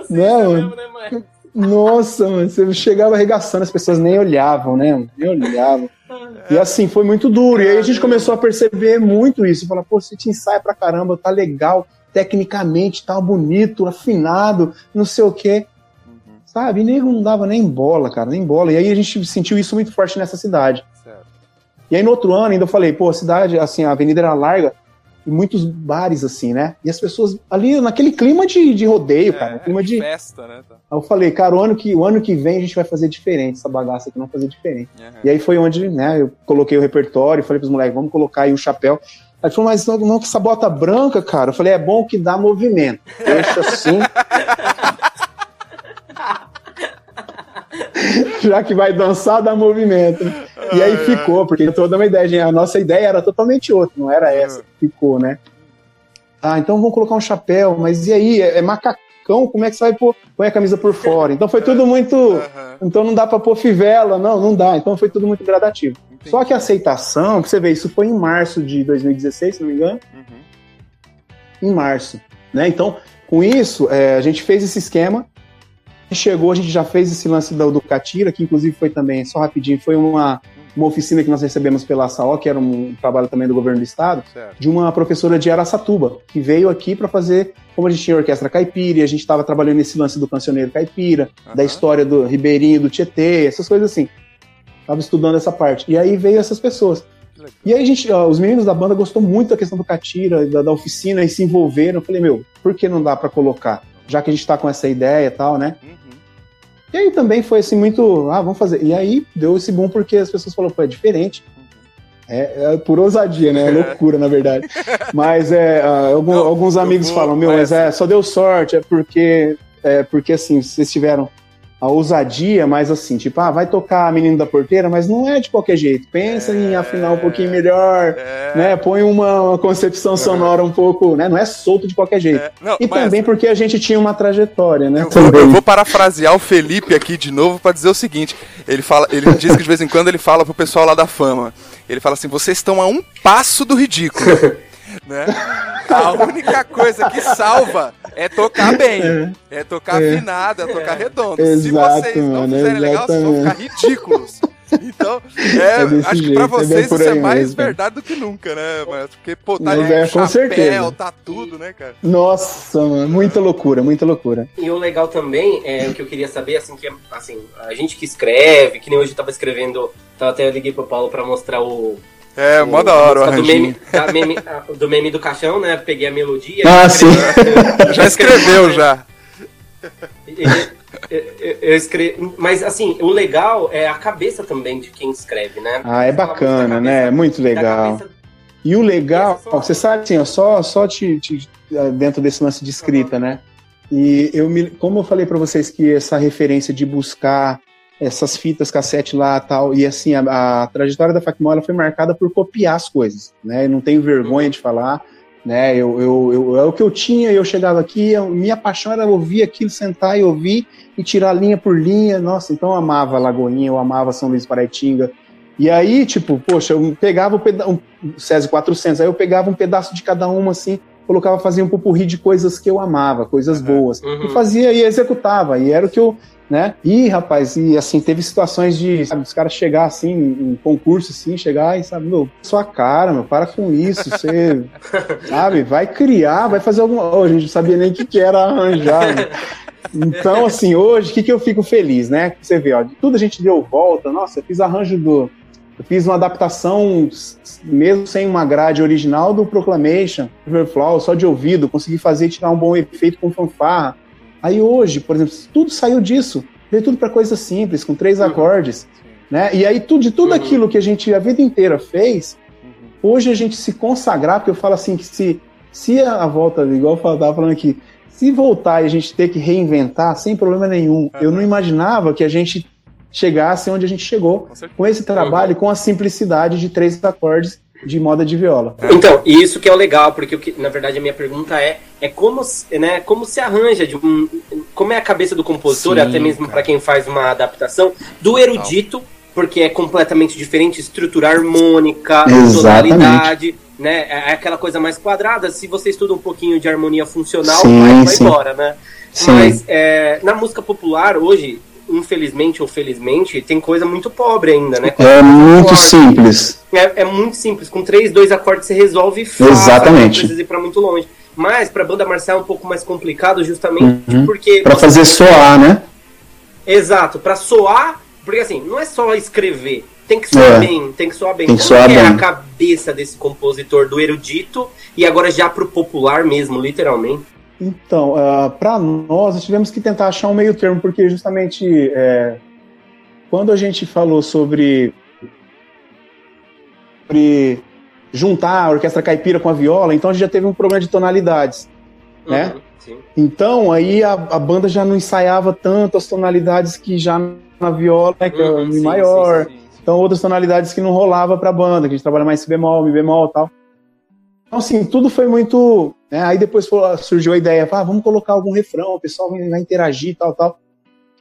C: Foi Não, mesmo, né, mãe? Nossa, mano, você chegava arregaçando, as pessoas nem olhavam, né? Nem olhavam. E assim, foi muito duro. E aí a gente começou a perceber muito isso. Falar, pô, você te ensaia pra caramba, tá legal, tecnicamente, tá bonito, afinado, não sei o quê. Uhum. Sabe? E nem não dava nem bola, cara, nem bola. E aí a gente sentiu isso muito forte nessa cidade. Certo. E aí no outro ano ainda eu falei, pô, a cidade, assim, a avenida era larga, e muitos bares, assim, né? E as pessoas ali naquele clima de, de rodeio, é, cara. Clima de.
A: Festa, né? Tá.
C: Aí eu falei, cara, o ano, que, o ano que vem a gente vai fazer diferente, essa bagaça aqui, não fazer diferente. Uhum. E aí foi onde, né, eu coloquei o repertório, falei pros moleques, vamos colocar aí o chapéu. Aí falou, mas não, não que essa bota branca, cara. Eu falei, é bom que dá movimento. Deixa assim. Já que vai dançar, dá movimento. E aí ficou, porque eu tô dando uma ideia, a nossa ideia era totalmente outra, não era essa que ficou, né? Ah, então vamos colocar um chapéu, mas e aí? É, é macacão, como é que você vai pôr? Põe a camisa por fora. Então foi tudo muito. Então não dá pra pôr fivela, não, não dá. Então foi tudo muito gradativo. Entendi. Só que a aceitação, pra você ver, isso foi em março de 2016, se não me engano. Uhum. Em março. Né? Então, com isso, é, a gente fez esse esquema chegou, a gente já fez esse lance do, do Catira, que inclusive foi também, só rapidinho, foi uma, uma oficina que nós recebemos pela SAO, que era um trabalho também do governo do estado, certo. de uma professora de Araçatuba, que veio aqui para fazer, como a gente tinha orquestra caipira, e a gente estava trabalhando nesse lance do cancioneiro caipira, uhum. da história do Ribeirinho, do Tietê, essas coisas assim. Estava estudando essa parte. E aí veio essas pessoas. E aí a gente, ó, os meninos da banda gostou muito da questão do Catira, da, da oficina, e se envolveram. Eu falei, meu, por que não dá para colocar? Já que a gente está com essa ideia e tal, né? Uhum. E aí também foi assim muito, ah, vamos fazer. E aí deu esse boom porque as pessoas falaram, pô, é diferente. É, é por ousadia, né? É loucura, na verdade. Mas é, uh, algum, Não, alguns amigos falam, meu, mas é, só deu sorte, é porque, é porque assim, vocês tiveram a ousadia, mas assim, tipo, ah, vai tocar Menino da Porteira, mas não é de qualquer jeito. Pensa é, em afinar um pouquinho melhor, é, né? Põe uma, uma concepção sonora um pouco, né? Não é solto de qualquer jeito. É, não, e também porque a gente tinha uma trajetória, né?
A: Eu, eu, vou parafrasear o Felipe aqui de novo para dizer o seguinte: ele fala, ele diz que de vez em quando ele fala pro pessoal lá da fama. Ele fala assim: vocês estão a um passo do ridículo. né? A única coisa que salva é tocar bem, é, é tocar é. afinado, é tocar redondo.
C: Exato,
A: Se vocês não
C: mano,
A: fizerem legal, vocês vão ficar ridículos. Então, é, é acho jeito, que pra é vocês isso é mais mesmo. verdade do que nunca, né? Mas, porque, pô, tá
C: Mas é, chapéu, certeza.
A: tá tudo, né, cara?
C: Nossa, mano, muita loucura, muita loucura.
B: E o legal também, é o que eu queria saber, assim, que assim, a gente que escreve, que nem hoje eu tava escrevendo, tava até eu liguei pro Paulo pra mostrar o,
A: é, mó da hora o
B: do meme, meme, do meme do caixão, né? Peguei a melodia.
C: Ah, sim.
A: já escreveu, já.
B: Eu, eu, eu escrevo, mas assim, o legal é a cabeça também de quem escreve, né?
C: Ah, é bacana, cabeça, né? É muito legal. E o legal, só... você sabe assim, ó, só, só te, te, dentro desse lance de escrita, uhum. né? E eu me, como eu falei para vocês que essa referência de buscar essas fitas cassete lá tal. E assim, a, a trajetória da Facmol foi marcada por copiar as coisas, né? Eu não tenho vergonha de falar, né? Eu, eu, eu, é o que eu tinha, eu chegava aqui, eu, minha paixão era ouvir aquilo, sentar e ouvir e tirar linha por linha. Nossa, então eu amava Lagoinha, eu amava São Luís Paraitinga. E aí, tipo, poxa, eu pegava o peda um, César 400, aí eu pegava um pedaço de cada uma assim, colocava, fazia um pupurri de coisas que eu amava, coisas boas. Uhum. E fazia e executava, e era o que eu, né? E, rapaz, e assim, teve situações de, sabe, os caras chegar assim, em concurso, assim, chegar e, sabe, meu, sua cara, meu, para com isso, você, sabe, vai criar, vai fazer alguma. Oh, a gente não sabia nem o que, que era arranjar. Né? Então, assim, hoje, o que, que eu fico feliz, né? Você vê, ó, de tudo a gente deu volta, nossa, eu fiz arranjo do. Eu fiz uma adaptação, mesmo sem uma grade original, do Proclamation, Riverflow, só de ouvido, consegui fazer e tirar um bom efeito com fanfarra Aí hoje, por exemplo, tudo saiu disso. Veio tudo para coisas simples, com três uhum. acordes. Né? E aí, tudo, de tudo uhum. aquilo que a gente a vida inteira fez, uhum. hoje a gente se consagrar, porque eu falo assim, que se, se a volta, igual eu estava falando aqui, se voltar e a gente ter que reinventar, sem problema nenhum, eu não imaginava que a gente chegasse onde a gente chegou, com, com esse trabalho, com a simplicidade de três acordes de moda de viola.
B: Então, isso que é o legal, porque o que, na verdade a minha pergunta é, é como, né, como se arranja, de um, como é a cabeça do compositor, Sim, até mesmo para quem faz uma adaptação, do erudito, porque é completamente diferente, estrutura harmônica, Exatamente. tonalidade, né, é aquela coisa mais quadrada, se você estuda um pouquinho de harmonia funcional, sim, vai, vai embora, né? Sim. Mas é, na música popular, hoje, infelizmente ou felizmente, tem coisa muito pobre ainda, né?
C: é muito simples.
B: É, é, muito simples. Com três, dois acordes você resolve
C: fácil. Exatamente.
B: Não precisa ir pra muito longe. Mas pra banda marcial é um pouco mais complicado, justamente uhum. porque.
C: Pra fazer soar, né?
B: Exato, pra soar. Porque assim, não é só escrever. Tem que soar é. bem, tem que soar bem.
C: Tem que soar
B: Como
C: é
B: bem. a cabeça desse compositor do erudito e agora já pro popular mesmo, literalmente?
C: Então, uh, ah, para nós, nós tivemos que tentar achar um meio termo, porque justamente é, quando a gente falou sobre, sobre juntar a orquestra caipira com a viola, então a gente já teve um problema de tonalidades, uhum, né? Sim. Então aí a, a, banda já não ensaiava tanto as tonalidades que já na viola, né, que uhum, é Mi maior, sim, sim, então outras tonalidades que não rolava para a banda, que a gente trabalha mais si bemol, mi bemol, tal. Então assim tudo foi muito né? Aí depois surgiu a ideia, ah, vamos colocar algum refrão, o pessoal vai interagir, tal, tal.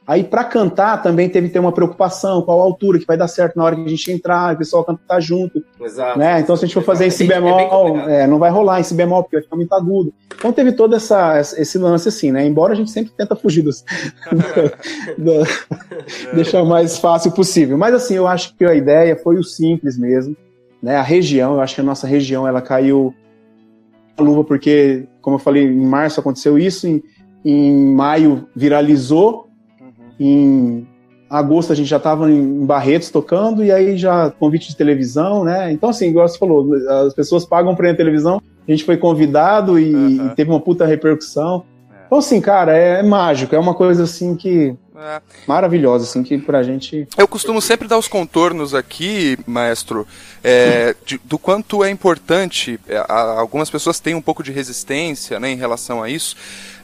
C: Aí para cantar também teve que ter uma preocupação, qual a altura que vai dar certo na hora que a gente entrar, o pessoal cantar junto. Exato. Né? Então se a gente for fazer em si bemol, é, não vai rolar em si bemol, porque vai ficar muito agudo. Então teve todo essa, esse lance assim, né? Embora a gente sempre tenta fugir dos. do, do, deixar o mais fácil possível. Mas assim, eu acho que a ideia foi o simples mesmo. Né? A região, eu acho que a nossa região ela caiu luva, porque, como eu falei, em março aconteceu isso, em, em maio viralizou, uhum. em agosto a gente já estava em Barretos tocando, e aí já convite de televisão, né? Então, assim, igual você falou, as pessoas pagam para ir na televisão, a gente foi convidado e, uhum. e teve uma puta repercussão. É. Então, assim, cara, é, é mágico, é uma coisa assim que é. Maravilhosa, assim, que pra gente.
A: Eu costumo sempre dar os contornos aqui, maestro, é, de, do quanto é importante. É, algumas pessoas têm um pouco de resistência né, em relação a isso,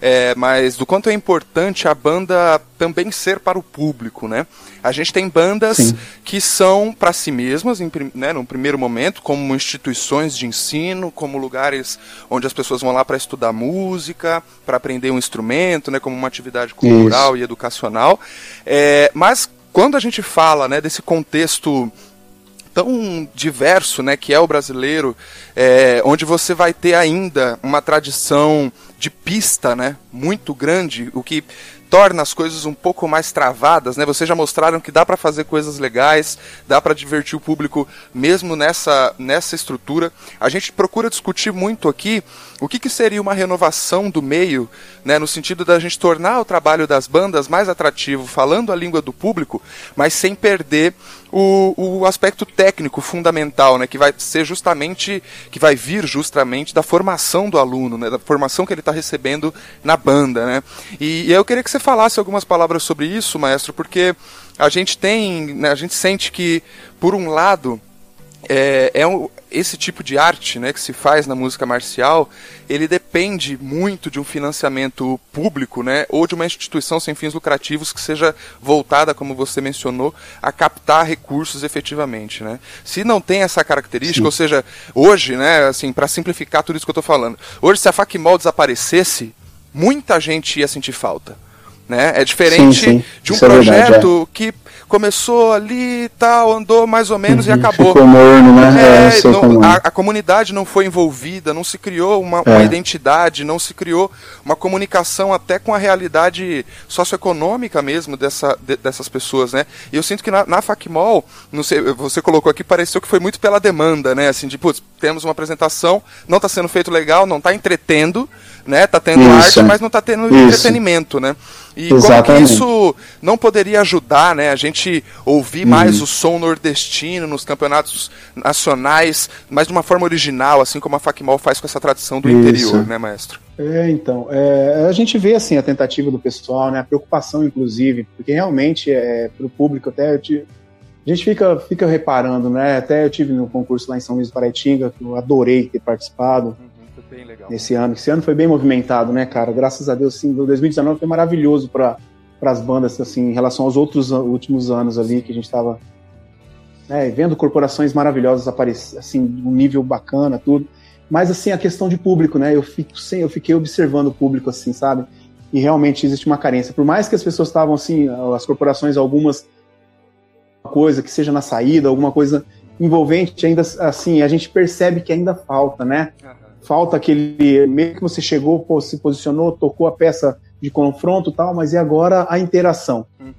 A: é, mas do quanto é importante a banda também ser para o público, né? A gente tem bandas Sim. que são para si mesmas, em, né, no primeiro momento, como instituições de ensino, como lugares onde as pessoas vão lá para estudar música, para aprender um instrumento, né, como uma atividade cultural Isso. e educacional. É, mas quando a gente fala né, desse contexto tão diverso, né, que é o brasileiro, é, onde você vai ter ainda uma tradição de pista, né, muito grande, o que torna as coisas um pouco mais travadas, né? Vocês já mostraram que dá para fazer coisas legais, dá para divertir o público mesmo nessa, nessa estrutura. A gente procura discutir muito aqui o que, que seria uma renovação do meio, né, no sentido da gente tornar o trabalho das bandas mais atrativo, falando a língua do público, mas sem perder o, o aspecto técnico fundamental, né, que vai ser justamente, que vai vir justamente da formação do aluno, né, da formação que ele está recebendo na banda, né. E, e eu queria que você falasse algumas palavras sobre isso, maestro, porque a gente tem, né, a gente sente que, por um lado, é, é um, esse tipo de arte né, que se faz na música marcial, ele depende muito de um financiamento público, né, ou de uma instituição sem fins lucrativos que seja voltada, como você mencionou, a captar recursos efetivamente. Né. Se não tem essa característica, Sim. ou seja, hoje, né, assim, para simplificar tudo isso que eu estou falando, hoje se a Facmol desaparecesse, muita gente ia sentir falta. Né? É diferente sim, sim. de um Isso projeto é verdade, é. que começou ali e tal, andou mais ou menos uhum, e acabou.
C: Ficou morno, né?
A: É, é não, a, a, comunidade não foi envolvida, não se criou uma, é. uma, identidade, não se criou uma comunicação até com a realidade socioeconômica mesmo dessa, de, dessas pessoas, né? E eu sinto que na, na Facmol, não sei, você colocou aqui, pareceu que foi muito pela demanda, né? Assim, de, putz, temos uma apresentação, não está sendo feito legal, não está entretendo, né? Tá tendo Isso. arte, mas não está tendo Isso. entretenimento, né? E Exatamente. como que isso não poderia ajudar, né? A gente ouvir mais uhum. o som nordestino nos campeonatos nacionais, mas de uma forma original, assim como a Facmol faz com essa tradição do Isso. interior, né, maestro?
C: É, então, é, a gente vê assim a tentativa do pessoal, né, a preocupação inclusive, porque realmente é para o público até te, a gente fica, fica reparando, né? Até eu tive no concurso lá em São Luís do Paraitinga, que eu adorei ter participado. Uhum bem legal. Esse ano. Esse ano foi bem movimentado, né, cara? Graças a Deus, sim. 2019 foi maravilhoso para as bandas, assim, em relação aos outros últimos anos ali que a gente estava né, vendo corporações maravilhosas aparecer, assim, um nível bacana, tudo. Mas, assim, a questão de público, né? Eu, fico, sem, eu fiquei observando o público, assim, sabe? E realmente existe uma carência. Por mais que as pessoas estavam, assim, as corporações, algumas coisa que seja na saída, alguma coisa envolvente, ainda assim, a gente percebe que ainda falta, né? Uhum falta aquele. Meio que você chegou, pô, se posicionou, tocou a peça de confronto tal, mas e agora a interação? Uhum.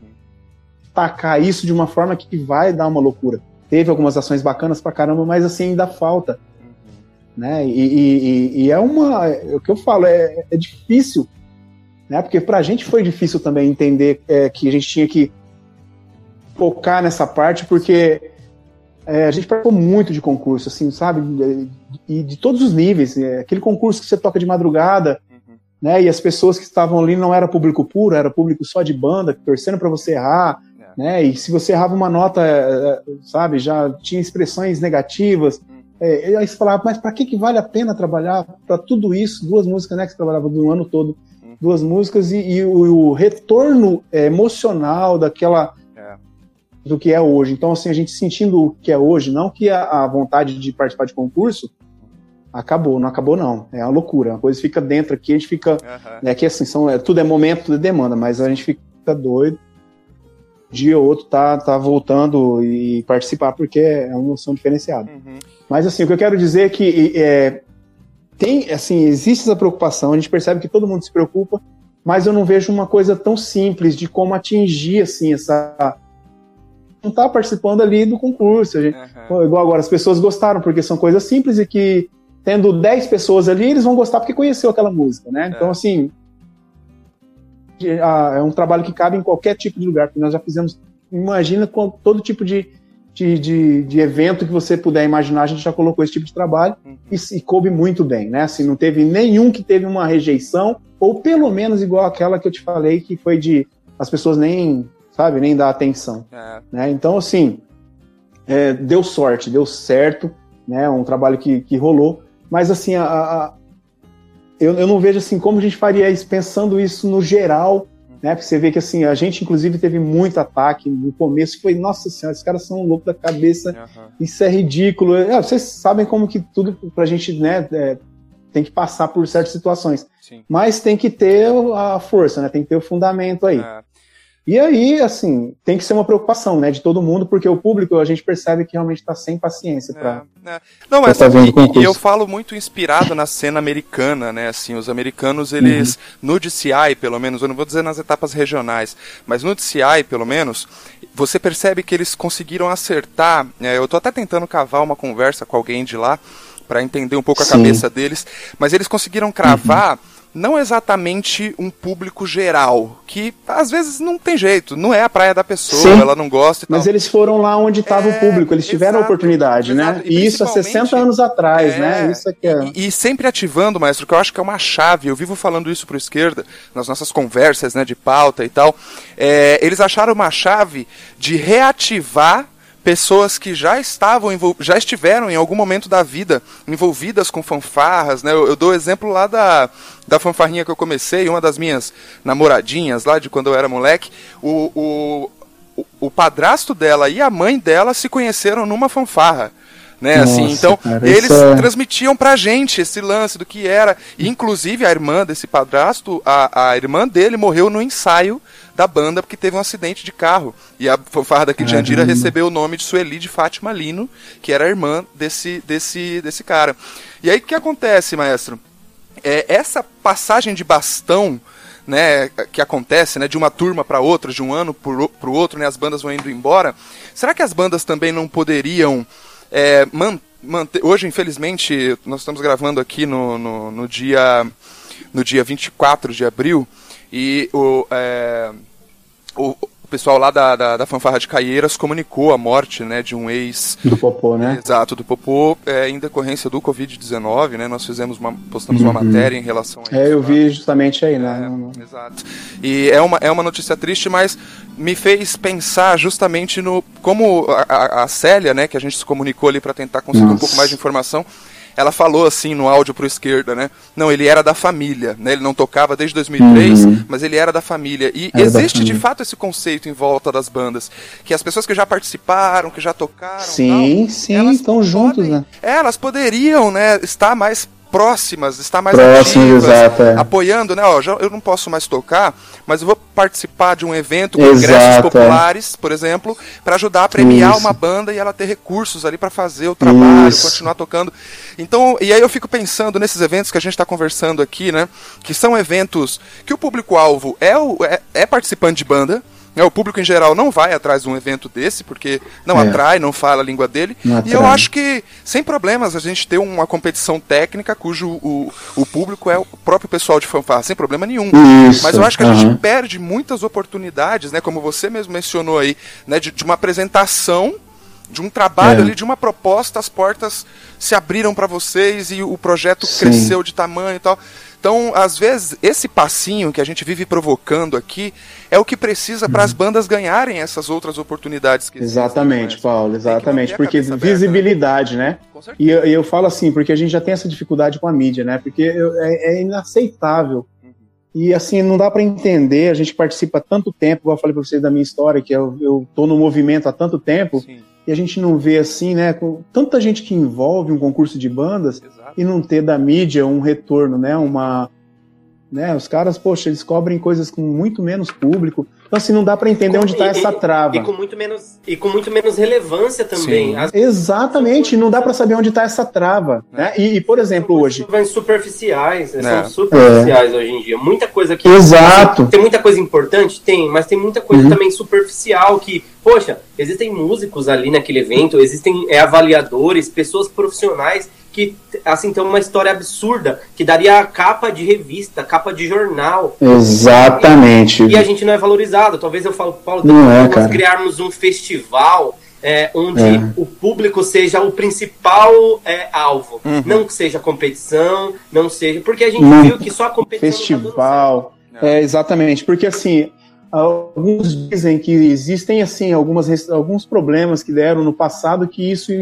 C: Tacar isso de uma forma que vai dar uma loucura. Teve algumas ações bacanas pra caramba, mas assim ainda falta. Uhum. Né? E, e, e, é uma. É, o que eu falo, é, é difícil. Né? Porque pra gente foi difícil também entender é, que a gente tinha que focar nessa parte, porque é, a gente participou muito de concurso, assim, sabe? E de, todos os níveis. É, aquele concurso que você toca de madrugada, uhum. né? E as pessoas que estavam ali não era público puro, era público só de banda, torcendo para você errar, é. né? E se você errava uma nota, é, é, sabe, já tinha expressões negativas. Uhum. É, aí você falava, mas para que, que vale a pena trabalhar para tudo isso? Duas músicas, né? Que você trabalhava do ano todo, uhum. duas músicas e, e o, o, retorno emocional daquela do que é hoje. Então, assim, a gente sentindo o que é hoje, não que a, a vontade de participar de concurso acabou, não acabou não. É uma loucura. A coisa fica dentro aqui, a gente fica. Uhum. É que assim, são, é, tudo é momento, tudo é demanda, mas a gente fica doido. Um dia ou outro tá, tá voltando e participar, porque é uma emoção diferenciada. Uhum. Mas assim, o que eu quero dizer é que é, tem, assim, existe essa preocupação, a gente percebe que todo mundo se preocupa, mas eu não vejo uma coisa tão simples de como atingir assim essa não tá participando ali do concurso. Gente, uhum. Igual agora, as pessoas gostaram, porque são coisas simples e que, tendo 10 pessoas ali, eles vão gostar porque conheceu aquela música, né? Então, é. assim, é um trabalho que cabe em qualquer tipo de lugar, porque nós já fizemos, imagina com todo tipo de, de, de, de, evento que você puder imaginar, a gente já colocou esse tipo de trabalho uhum. e, e, coube muito bem, né? Assim, não teve nenhum que teve uma rejeição, ou pelo menos igual aquela que eu te falei, que foi de as pessoas nem sabe? Nem dá atenção. É. Né? Então, assim, é, deu sorte, deu certo, né? Um trabalho que, que rolou. Mas, assim, a, a, eu, eu não vejo assim como a gente faria isso, pensando isso no geral, né? Porque você vê que, assim, a gente, inclusive, teve muito ataque no começo. Foi, nossa senhora, esses caras são loucos da cabeça, uhum. isso é ridículo. É, vocês sabem como que tudo pra gente, né? É, tem que passar por certas situações. Sim. Mas tem que ter a força, né? Tem que ter o fundamento aí. É. E aí, assim, tem que ser uma preocupação, né, de todo mundo, porque o público a gente percebe que realmente está sem paciência para.
A: É, é. Não, mas e, eu falo muito inspirado na cena americana, né, assim, os americanos eles uhum. no DCI, pelo menos, eu não vou dizer nas etapas regionais, mas no DCI, pelo menos, você percebe que eles conseguiram acertar. Né, eu estou até tentando cavar uma conversa com alguém de lá para entender um pouco a Sim. cabeça deles, mas eles conseguiram cravar. Uhum não exatamente um público geral, que às vezes não tem jeito, não é a praia da pessoa, Sim, ela não gosta e
C: Mas
A: tal.
C: eles foram lá onde estava é, o público, eles tiveram exato, a oportunidade, né? exato, né? E, e isso há 60 anos atrás, né? é, né? Isso aqui é...
A: e, e, sempre ativando, maestro, que eu acho que é uma chave, eu vivo falando isso pro esquerda, nas nossas conversas, né, de pauta e tal, é, eles acharam uma chave de reativar pessoas que já estavam já estiveram em algum momento da vida envolvidas com fanfarras, né? Eu, eu dou exemplo lá da, da fanfarrinha que eu comecei, uma das minhas namoradinhas lá de quando eu era moleque, o, o, o, padrasto dela e a mãe dela se conheceram numa fanfarra né? Nossa, assim, então cara, eles é... transmitiam pra gente esse lance do que era. E, inclusive a irmã desse padrasto, a, a irmã dele morreu no ensaio da banda porque teve um acidente de carro. E a fanfarra daqui de Jandira recebeu o nome de Sueli de Fátima Lino, que era a irmã desse, desse, desse cara. E aí o que acontece, maestro? É, essa passagem de bastão né, que acontece, né, de uma turma para outra, de um ano para o outro, né, as bandas vão indo embora. Será que as bandas também não poderiam é, man, hoje, infelizmente, nós estamos gravando aqui no, no, no, dia, no dia 24 de abril e o, é, o, pessoal lá da, da, da, fanfarra de Caieiras comunicou a morte né, de um ex.
C: Do Popô, né?
A: Exato, do Popô, é, em decorrência do Covid-19, né? Nós fizemos uma, postamos uhum. uma matéria em relação a
C: isso. É, eu vi justamente aí, né?
A: É, exato. E é uma, é uma notícia triste, mas me fez pensar justamente no. Como a, a, a Célia, né, que a gente se comunicou ali para tentar conseguir Nossa. um pouco mais de informação ela falou assim no áudio pro esquerda, né? Não, ele era da família, né? Ele não tocava desde 2003, uhum. mas ele era da família. E era existe de fato esse conceito em volta das bandas, que as pessoas que já participaram, que já tocaram,
C: sim, tal, sim, estão juntos, né?
A: É, elas poderiam, né, estar mais próximas, estar mais
C: Próximo, ativas, exato, é.
A: apoiando, né? Ó, já, eu não posso mais tocar, mas eu vou participar de um evento com ingressos é. populares, é. por exemplo, para ajudar a premiar Isso. uma banda e ela ter recursos ali para fazer o trabalho, Isso. continuar tocando. Então, e aí eu fico pensando nesses eventos que a gente está conversando aqui, né? Que são eventos que o público-alvo é, o, é, é participante de banda, o público em geral não vai atrás de um evento desse, porque não é. atrai, não fala a língua dele. e eu acho que, sem problemas, a gente ter uma competição técnica cujo o, o público é o próprio pessoal de fanfarra, sem problema nenhum. Isso. Mas eu acho que a uhum. gente perde muitas oportunidades, né? Como você mesmo mencionou aí, né? De, de uma apresentação de um trabalho é. ali, de uma proposta, as portas se abriram para vocês e o projeto Sim. cresceu de tamanho e tal. Então, às vezes, esse passinho que a gente vive provocando aqui é o que precisa para as uhum. bandas ganharem essas outras oportunidades. Que
C: exatamente, Paulo, exatamente. Porque visibilidade, aberta, né? né? E eu, eu, falo assim, porque a gente já tem essa dificuldade com a mídia, né? Porque é, é inaceitável. Uhum. E assim, não dá para entender, a gente participa há tanto tempo, igual eu falei para vocês da minha história, que eu, eu tô no movimento há tanto tempo, Sim. E a gente não vê assim, né, com tanta gente que envolve um concurso de bandas, Exato e não ter da mídia um retorno, né? Uma, né? Os caras, poxa, eles cobrem coisas com muito menos público. Então, assim, não dá para entender com, onde está essa trava.
B: E com muito menos, e com muito menos relevância também.
C: As... Exatamente, não dá para saber onde está essa trava. É. Né? E, e, por exemplo, hoje.
B: São superficiais, né? são é. superficiais é. hoje em dia. Muita coisa que.
C: Exato.
B: Tem muita coisa importante? Tem, mas tem muita coisa uhum. também superficial que, poxa, existem músicos ali naquele evento, existem é, avaliadores, pessoas profissionais que assim tem uma história absurda que daria capa de revista, capa de jornal.
C: Exatamente.
B: E, e a gente não é valorizado. Talvez eu falo, Paulo,
C: não é,
B: nós criarmos um festival é, onde é. o público seja o principal é, alvo, uhum. não que seja competição, não seja porque a gente viu que só a competição
C: tá festival. Tá é exatamente porque assim alguns dizem que existem assim algumas alguns problemas que deram no passado que isso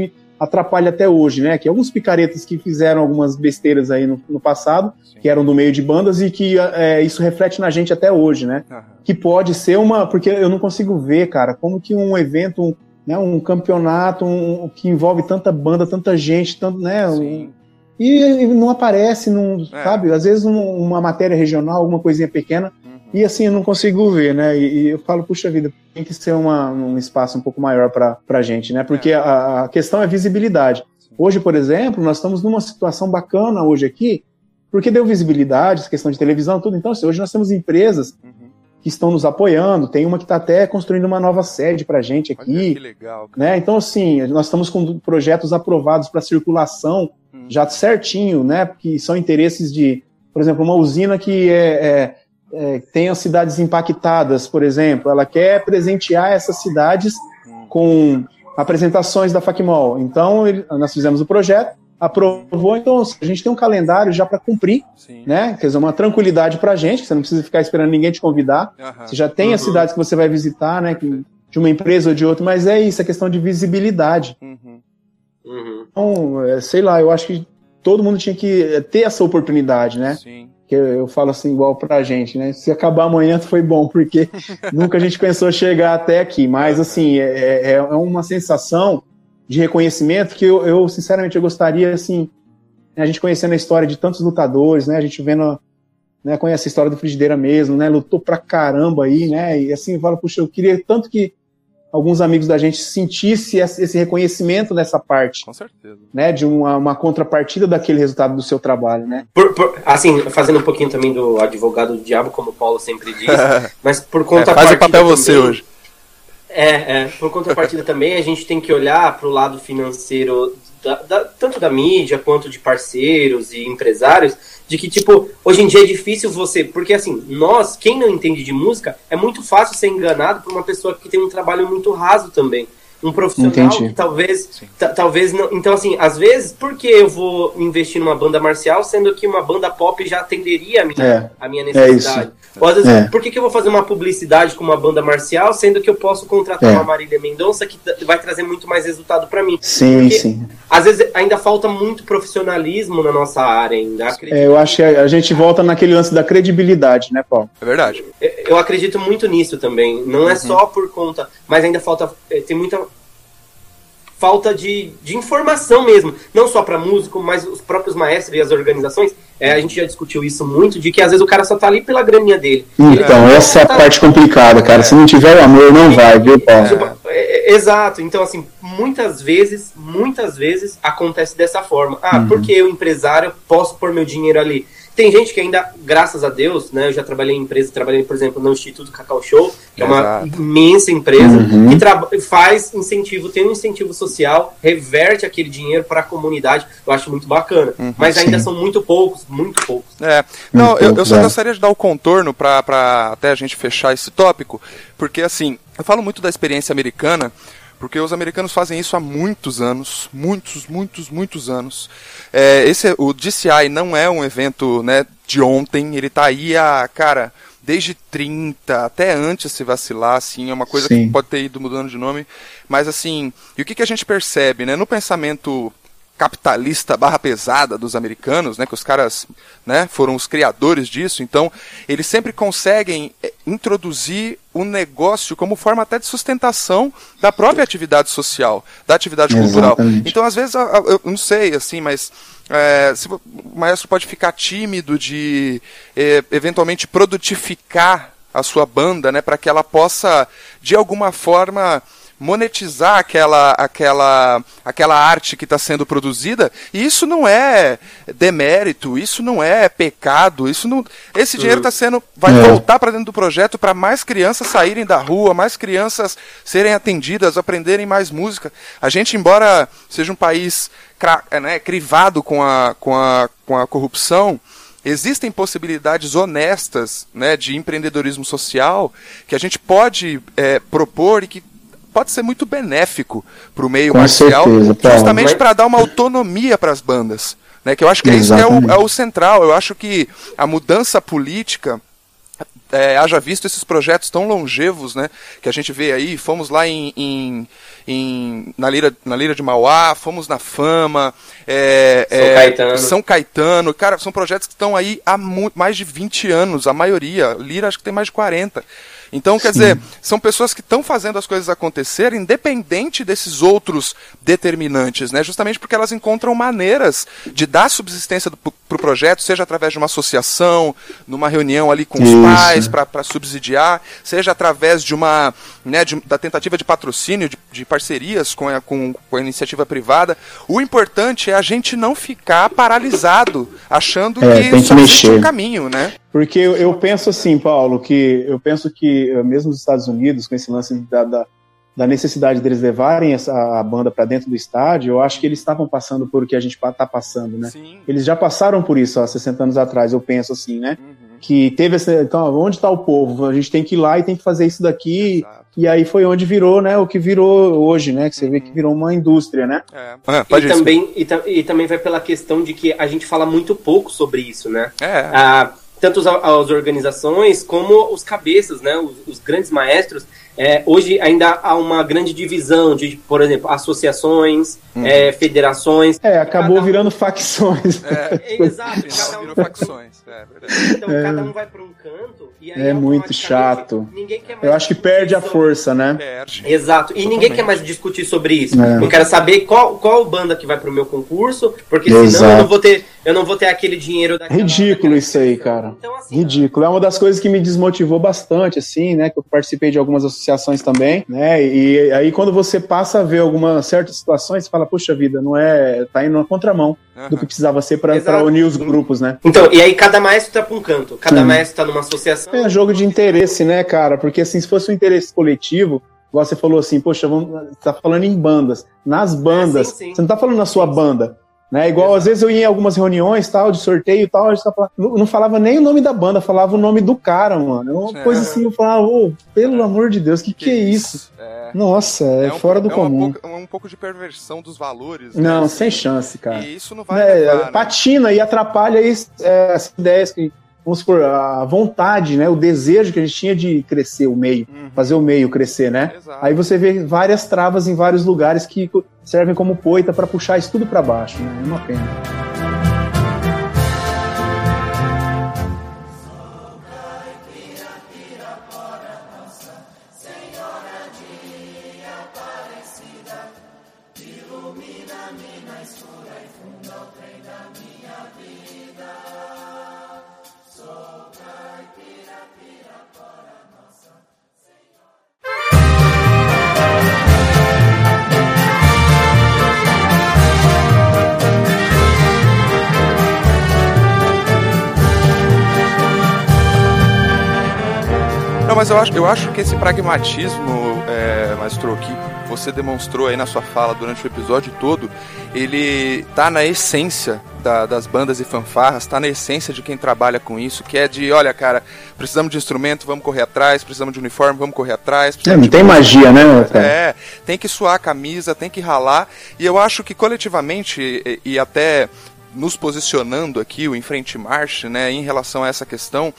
C: atrapalha até hoje, né? Que alguns picaretas que fizeram algumas besteiras aí no, no passado, Sim. que eram do meio de bandas e que é, isso reflete na gente até hoje, né? Uhum. Que pode ser uma, porque eu não consigo ver, cara, como que um evento, um, né, um campeonato um, que envolve tanta banda, tanta gente, tanto, né? Um, e, não aparece, não, é. sabe? Às vezes um, uma matéria regional, alguma coisinha pequena, e assim, eu não consigo ver, né? E, e, eu falo, puxa vida, tem que ser uma, um espaço um pouco maior para a gente, né? Porque é. a, a, questão é visibilidade. Hoje, por exemplo, nós estamos numa situação bacana hoje aqui, porque deu visibilidade, questão de televisão, tudo. Então, assim, hoje nós temos empresas uhum. que estão nos apoiando, tem uma que está até construindo uma nova sede para a gente aqui. Olha
A: que legal.
C: Né? Então, assim, nós estamos com projetos aprovados para circulação uhum. já certinho, né? Que são interesses de, por exemplo, uma usina que é, é é, tem as cidades impactadas, por exemplo, ela quer presentear essas cidades com apresentações da FACMOL. Então, ele, nós fizemos o projeto, aprovou, então a gente tem um calendário já para cumprir, Sim. né? Quer dizer, uma tranquilidade para a gente, que você não precisa ficar esperando ninguém te convidar. Uhum. Você já tem uhum. as cidades que você vai visitar, né? Que, de uma empresa ou de outra, mas é isso, é questão de visibilidade.
A: Uhum.
B: Uhum.
C: Então, é, sei lá, eu acho que todo mundo tinha que ter essa oportunidade, né?
A: Sim.
C: Que eu, eu falo assim, igual pra gente, né? Se acabar amanhã foi bom, porque nunca a gente pensou chegar até aqui. Mas, assim, é, é, é uma sensação de reconhecimento que eu, eu, sinceramente, eu gostaria, assim, a gente conhecendo a história de tantos lutadores, né? A gente vendo, né? Conhece a história do Frigideira mesmo, né? Lutou pra caramba aí, né? E assim, fala, puxa, eu queria tanto que alguns amigos da gente sentisse esse reconhecimento nessa parte.
A: Com certeza.
C: Né, de uma, uma contrapartida daquele resultado do seu trabalho, né?
B: Por, por, assim, fazendo um pouquinho também do advogado do diabo, como o Paulo sempre diz, mas por conta
A: é, Faz o papel você
B: também,
A: hoje.
B: É, é, por contrapartida também, a gente tem que olhar para o lado financeiro, da, da, tanto da mídia quanto de parceiros e empresários, de que, tipo, hoje em dia é difícil você. Porque, assim, nós, quem não entende de música, é muito fácil ser enganado por uma pessoa que tem um trabalho muito raso também. Um profissional
C: Entendi.
B: que talvez. Talvez não. Então, assim, às vezes, por que eu vou investir numa banda marcial, sendo que uma banda pop já atenderia a minha,
C: É,
B: a minha
C: é
B: necessidade? Ou às vezes,
C: É.
B: por que, que eu vou fazer uma publicidade com uma banda marcial, sendo que eu posso contratar
C: É.
B: uma Marília Mendonça que vai trazer muito mais resultado para mim?
C: Sim,
B: Porque-
C: sim.
B: Às vezes ainda falta muito profissionalismo na nossa área ainda.
C: É, eu acho que a, gente volta naquele lance da credibilidade, né, Paulo?
A: É verdade.
B: Eu acredito muito nisso também. Não é só por conta, mas ainda falta. eh, Tem muita falta de, de informação mesmo. Não só para músico, mas os próprios maestros e as organizações. É, a gente já discutiu isso muito, de que às vezes o cara só tá ali pela graninha dele.
C: Então,
B: Ele-
C: essa é a
B: tá-
C: parte complicada, cara. Se não tiver o amor, não vai, viu, Paulo?
B: É, é, Exato. Então, assim, muitas vezes, muitas vezes acontece dessa forma. Ah,
C: Uhum.
B: porque eu, empresário, posso pôr meu dinheiro ali. Tem gente que ainda, graças a Deus, né? Eu já trabalhei em empresa, trabalhei, por exemplo, no Instituto Cacau Show, que é uma
A: Exato.
B: imensa empresa,
C: Uhum.
B: que faz incentivo, tem um incentivo social, reverte aquele dinheiro para a comunidade. Eu acho muito bacana. Mas ainda
C: Sim.
B: são muito poucos, muito poucos.
A: É. Não, eu, eu só
C: é.
A: gostaria de dar o contorno pra até a gente fechar esse tópico, porque assim, eu falo muito da experiência americana, porque os americanos fazem isso há muitos anos, muitos, muitos, muitos anos. É, esse, o DCI não é um evento né, de ontem, ele tá aí há, cara, desde 30, até antes se vacilar, assim, é uma coisa
C: Sim.
A: que pode ter ido mudando de nome, mas assim, e o que, que a gente percebe, né, no pensamento capitalista barra pesada dos americanos, né, que os caras né, foram os criadores disso, então eles sempre conseguem eh, introduzir o negócio como forma até de sustentação da própria atividade social, da atividade cultural.
C: Exatamente.
A: Então, às vezes, eu não sei, assim, mas é, se o maestro pode ficar tímido de eh, eventualmente produtificar a sua banda, né, para que ela possa, de alguma forma, monetizar aquela, aquela, aquela arte que está sendo produzida, e isso não é demérito, isso não é pecado, isso não, esse dinheiro está sendo, vai
C: É.
A: voltar para dentro do projeto para mais crianças saírem da rua, mais crianças serem atendidas, aprenderem mais música. A gente, embora seja um país é, né, crivado com a, com a, com a corrupção, existem possibilidades honestas né, de empreendedorismo social que a gente pode é, propor e que pode ser muito benéfico para o meio
C: Com
A: marcial,
C: certeza,
A: justamente para dar uma autonomia para as bandas. Né, que eu acho que é isso é o, é o central. Eu acho que a mudança política é, haja visto esses projetos tão longevos, né, que a gente vê aí, fomos lá em, em- em- na, Lira, na Lira de Mauá, fomos na Fama, é,
B: São
A: é,
B: Caetano.
A: São Caetano, cara, são projetos que estão aí há mais de 20 anos, a maioria, Lira acho que tem mais de 40. Então, quer dizer, são pessoas que estão fazendo as coisas acontecerem independente desses outros determinantes, né? Justamente porque elas encontram maneiras de dar subsistência para o projeto, seja através de uma associação, numa reunião ali com os
C: Isso.
A: pais para subsidiar, seja através de uma né, de- da tentativa de patrocínio, de, de parcerias com a, com, com a iniciativa privada. O importante é a gente não ficar paralisado, achando
C: É,
A: que
C: tem que
A: só existe
C: mexer.
A: um caminho, né?
C: Porque eu, eu penso assim, Paulo, que eu penso que eh, mesmo os Estados Unidos, com esse lance da, da, da necessidade deles levarem essa, a banda para dentro do estádio, eu acho que eles estavam passando por o que a gente está passando, né?
A: Sim.
C: Eles já passaram por isso há 60 anos atrás, eu penso assim, né? Que teve essa. Então, onde está o povo? A gente tem que ir lá e tem que fazer isso daqui.
A: Exato.
C: E aí foi onde virou, né? O que virou hoje, né? Que você vê que virou uma indústria, né?
A: É. Ah, pode
B: E também, e, e também vai pela questão de que a gente fala muito pouco sobre isso, né?
A: É.
B: Ah, tanto as, as organizações como os cabeças, né, os, os grandes maestros, é, hoje ainda há uma grande divisão de, por exemplo, associações, uhum. é, federações.
C: É, acabou cada... virando facções.
B: É, é exato, cada um virou facções. É, então é. cada um vai para um canto e aí
C: é muito chato. Eu acho que perde a força, né?
B: Perde. Exato. E Totalmente. ninguém quer mais discutir sobre isso. É. Eu quero saber qual, qual banda que vai para o meu concurso, porque Exato. senão eu não vou ter eu não vou ter aquele dinheiro daquela,
C: Ridículo isso aí, cara. Então, assim, Ridículo. É uma das coisas que me desmotivou bastante, assim, né? Que eu participei de algumas associações também, né? E aí quando você passa a ver algumas certas situações, você fala, puxa vida, não é. tá indo na contramão uhum. do que precisava ser para unir os grupos, né?
B: Então, e aí cada maestro tá pra um canto, cada Sim. maestro tá numa associação.
C: É jogo de interesse, né, cara? Porque assim, se fosse um interesse coletivo, igual você falou assim, poxa, vamos, tá falando em bandas. Nas bandas, é, sim, sim. você não tá falando na sua banda. Né? Igual, às vezes eu ia em algumas reuniões, tal, de sorteio e tal, a gente não, não falava nem o nome da banda, falava o nome do cara, mano. É uma é. coisa assim, eu falava, oh, pelo é. amor de Deus, que que, que é isso? É. Nossa, é, é um fora do é comum.
A: Um pouco, um pouco de perversão dos valores.
C: Né? Não, sem chance, cara.
A: E isso não vai levar,
C: né? Patina e atrapalha as ideias que vamos supor, a vontade, né, o desejo que a gente tinha de crescer o meio, uhum. fazer o meio crescer, né? Exato. Aí você vê várias travas em vários lugares que servem como poita para puxar isso tudo para baixo, né? É uma pena.
A: Eu acho, eu acho que esse pragmatismo, é, Maestro, que você demonstrou aí na sua fala durante o episódio todo, ele tá na essência da, das bandas e fanfarras, tá na essência de quem trabalha com isso, que é de, olha, cara, precisamos de instrumento, vamos correr atrás, precisamos de uniforme, vamos correr atrás.
C: É, não tem magia, né?
A: Cara? É, tem que suar a camisa, tem que ralar, e eu acho que coletivamente, e, e até nos posicionando aqui, o Enfrente Marche, né, em relação a essa questão,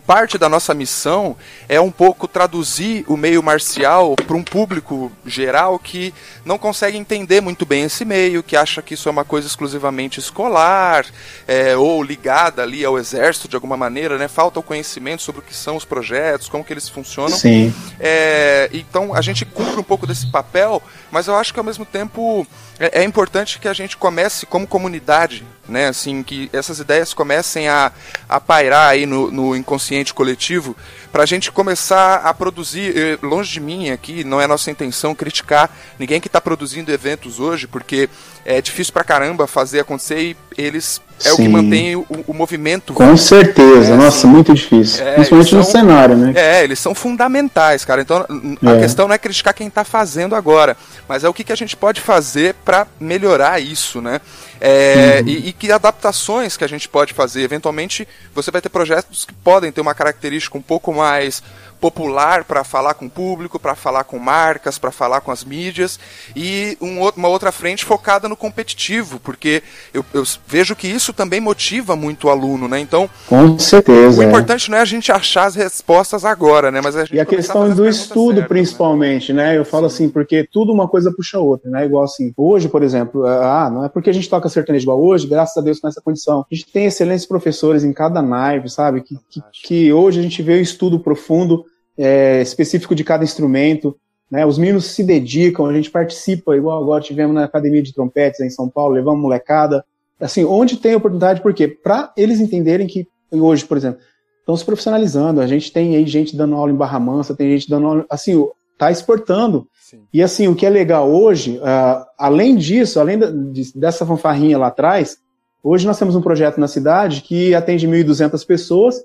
A: parte da nossa missão é um pouco traduzir o meio marcial para um público geral que não consegue entender muito bem esse meio, que acha que isso é uma coisa exclusivamente escolar é, ou ligada ali ao exército de alguma maneira, né? Falta o conhecimento sobre o que são os projetos, como que eles funcionam.
C: Sim.
A: É, então a gente cumpre um pouco desse papel, mas eu acho que ao mesmo tempo é, é importante que a gente comece como comunidade, né? Assim, que essas ideias comecem a, a pairar aí no, no inconsciente coletivo para a gente começar a produzir. Longe de mim aqui, não é nossa intenção criticar ninguém que está produzindo eventos hoje, porque é difícil pra caramba fazer acontecer e eles é Sim. o que mantém o, o movimento.
C: Com certeza, é, nossa, assim, muito difícil. É, Principalmente são, no cenário, né?
A: É, eles são fundamentais, cara. Então a é. questão não é criticar quem está fazendo agora, mas é o que, que a gente pode fazer para melhorar isso, né? É, uhum. e, e, que adaptações que a gente pode fazer. Eventualmente, você vai ter projetos que podem ter uma característica um pouco mais popular para falar com o público, para falar com marcas, para falar com as mídias, e um, uma outra frente focada no competitivo, porque eu, eu, vejo que isso também motiva muito o aluno, né? Então,
C: com certeza.
A: O é. importante não é a gente achar as respostas agora, né? Mas a
C: e a questão do estudo, certas, né? principalmente, né? né? Eu falo Sim. assim, porque tudo uma coisa puxa a outra, né? Igual assim, hoje, por exemplo, ah, não é porque a gente toca sertanejo igual hoje, graças a Deus com essa condição. A gente tem excelentes professores em cada naipe, sabe? Que, que, que hoje a gente vê o estudo profundo é, específico de cada instrumento. Né? Os meninos se dedicam, a gente participa, igual agora tivemos na Academia de Trompetes em São Paulo, levamos molecada. Assim, onde tem oportunidade, por quê? Para eles entenderem que hoje, por exemplo, estão se profissionalizando. A gente tem aí gente dando aula em Barra Mansa, tem gente dando aula, assim, tá exportando. Sim. E assim, o que é legal hoje, uh, além disso, além da, de, dessa fanfarrinha lá atrás, hoje nós temos um projeto na cidade que atende 1.200 pessoas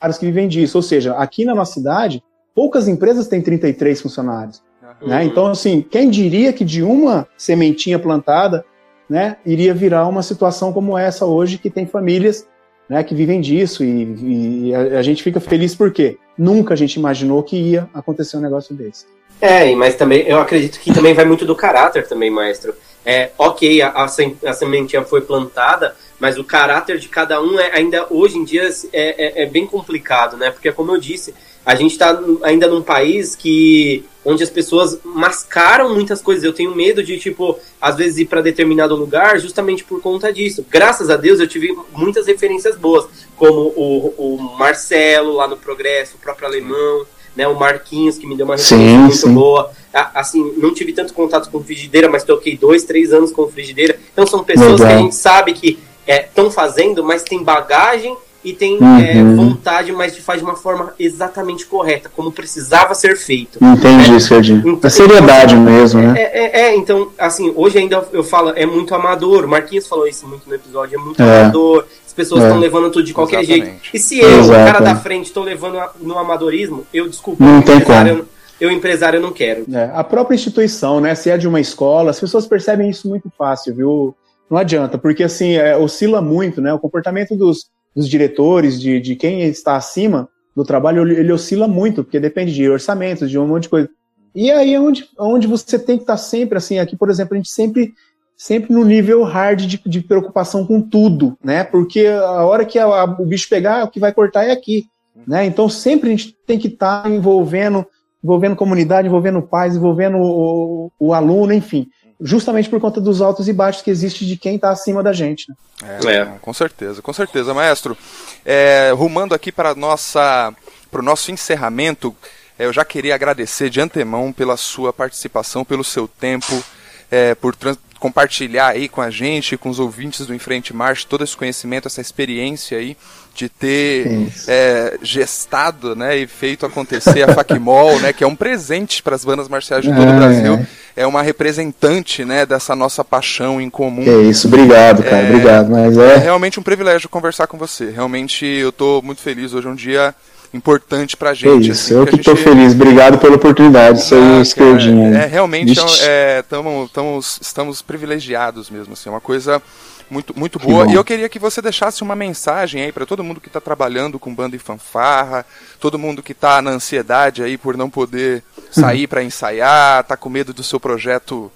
C: funcionários que vivem disso. Ou seja, aqui na nossa cidade, poucas empresas têm 33 funcionários. Uhum. Né? Então, assim, quem diria que de uma sementinha plantada né, iria virar uma situação como essa hoje, que tem famílias né, que vivem disso e, e a, a, gente fica feliz porque nunca a gente imaginou que ia acontecer um negócio desse.
B: É, mas também eu acredito que também vai muito do caráter também, maestro. É, ok, a, a, sementinha foi plantada, mas o caráter de cada um é, ainda hoje em dia é, é, é, bem complicado, né? Porque, como eu disse, a gente está ainda num país que onde as pessoas mascaram muitas coisas. Eu tenho medo de, tipo, às vezes ir para determinado lugar justamente por conta disso. Graças a Deus eu tive muitas referências boas, como o, o Marcelo lá no Progresso, o próprio Alemão né? O Marquinhos, que me deu uma referência muito sim. boa. Assim, não tive tanto contato com frigideira, mas toquei dois, três anos com frigideira. Então são pessoas Legal. que a gente sabe que estão é, fazendo, mas tem bagagem e tem é, uhum. é, vontade, mas faz de uma forma exatamente correta, como precisava ser feito.
C: Entendi, é, Serginho. Então, a seriedade então, mesmo, né?
B: É, é, é, então, assim, hoje ainda eu falo, é muito amador. Marquinhos falou isso muito no episódio, é muito é. amador. As pessoas estão é. levando tudo de qualquer Exatamente. jeito. E se eu, Exato. o cara da frente, estou levando no amadorismo, eu desculpa.
C: Não tem como.
B: Eu, eu, empresário, eu não quero.
C: É, a própria instituição, né? Se é de uma escola, as pessoas percebem isso muito fácil, viu? Não adianta, porque assim, é, oscila muito, né? O comportamento dos, dos diretores, de, de quem está acima do trabalho, ele oscila muito, porque depende de orçamentos, de um monte de coisa. E aí é onde, onde você tem que estar sempre, assim, aqui, por exemplo, a gente sempre sempre no nível hard de, de, preocupação com tudo, né? Porque a hora que a, a, o bicho pegar, o que vai cortar é aqui, né? Então sempre a gente tem que estar tá envolvendo, envolvendo comunidade, envolvendo pais, envolvendo o, o, aluno, enfim, justamente por conta dos altos e baixos que existe de quem está acima da gente.
A: Né? É, é, com certeza, com certeza, maestro. É, rumando aqui para nossa, para o nosso encerramento, é, eu já queria agradecer de antemão pela sua participação, pelo seu tempo. É, por trans compartilhar aí com a gente, com os ouvintes do Enfrente Marcha, todo esse conhecimento, essa experiência aí de ter é, gestado né, e feito acontecer a Facmol, né, que é um presente para as bandas marciais de todo é, o Brasil. É. é. uma representante né, dessa nossa paixão em comum.
C: É isso, obrigado, cara, é, obrigado. Mas é...
A: é realmente um privilégio conversar com você. Realmente eu estou muito feliz. Hoje é um dia importante pra gente.
C: É isso, assim, eu que estou gente... feliz. Obrigado pela oportunidade, isso aí, esquerdinha.
A: É, é, realmente é, tamo, tamo, estamos privilegiados mesmo, assim, é uma coisa muito, muito boa. E eu queria que você deixasse uma mensagem aí para todo mundo que está trabalhando com banda e fanfarra, todo mundo que está na ansiedade aí por não poder sair para ensaiar, tá com medo do seu projeto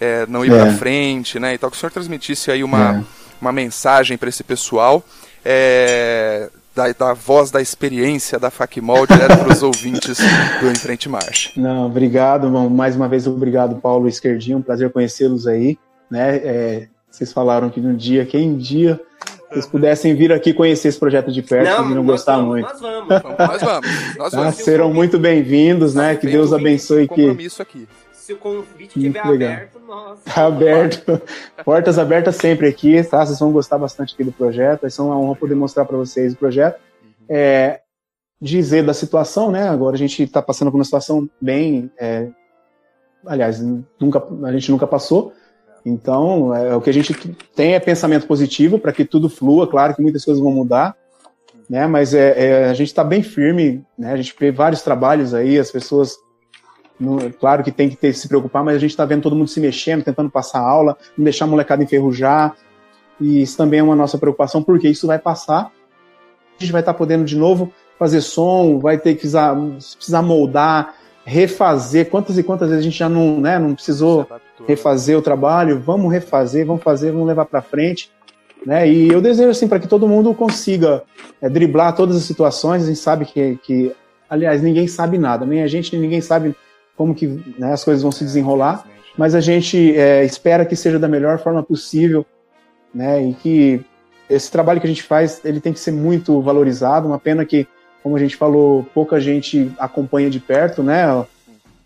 A: é, não ir é. para frente, né? E tal, que o senhor transmitisse aí uma, é. uma mensagem para esse pessoal. É, da, da voz da experiência da Facmol direto para os ouvintes do Enfrente Marcha.
C: Não, obrigado, mais uma vez obrigado, Paulo Esquerdinho, um prazer conhecê-los aí, né? É, vocês falaram que no dia, quem dia vocês pudessem vir aqui conhecer esse projeto de perto, não, vocês iriam gostar
B: vamos,
C: muito.
B: Nós vamos, nós
A: vamos. Nós vamos.
C: Ah, serão muito bem-vindos, né? Que Deus abençoe que.
B: Aqui. Se o convite estiver aberto, nossa.
C: Tá aberto. Portas abertas sempre aqui, tá? Vocês vão gostar bastante aqui do projeto. Vai ser uma honra poder mostrar para vocês o projeto. É, dizer da situação, né? Agora a gente está passando por uma situação bem. É, aliás, nunca, a gente nunca passou. Então, é, o que a gente tem é pensamento positivo para que tudo flua. Claro que muitas coisas vão mudar, né? Mas é, é a gente está bem firme, né? A gente vê vários trabalhos aí, as pessoas no, claro que tem que ter, se preocupar, mas a gente está vendo todo mundo se mexendo, tentando passar aula, não deixar a molecada enferrujar. E isso também é uma nossa preocupação, porque isso vai passar. A gente vai estar tá podendo de novo fazer som, vai ter que precisar, precisar moldar, refazer. Quantas e quantas vezes a gente já não, né, não precisou refazer o trabalho? Vamos refazer, vamos fazer, vamos levar para frente. Né? E eu desejo assim para que todo mundo consiga é, driblar todas as situações. A gente sabe que, que, aliás, ninguém sabe nada, nem a gente, nem ninguém sabe como que né, as coisas vão se desenrolar, mas a gente é, espera que seja da melhor forma possível, né, e que esse trabalho que a gente faz, ele tem que ser muito valorizado, uma pena que, como a gente falou, pouca gente acompanha de perto, né,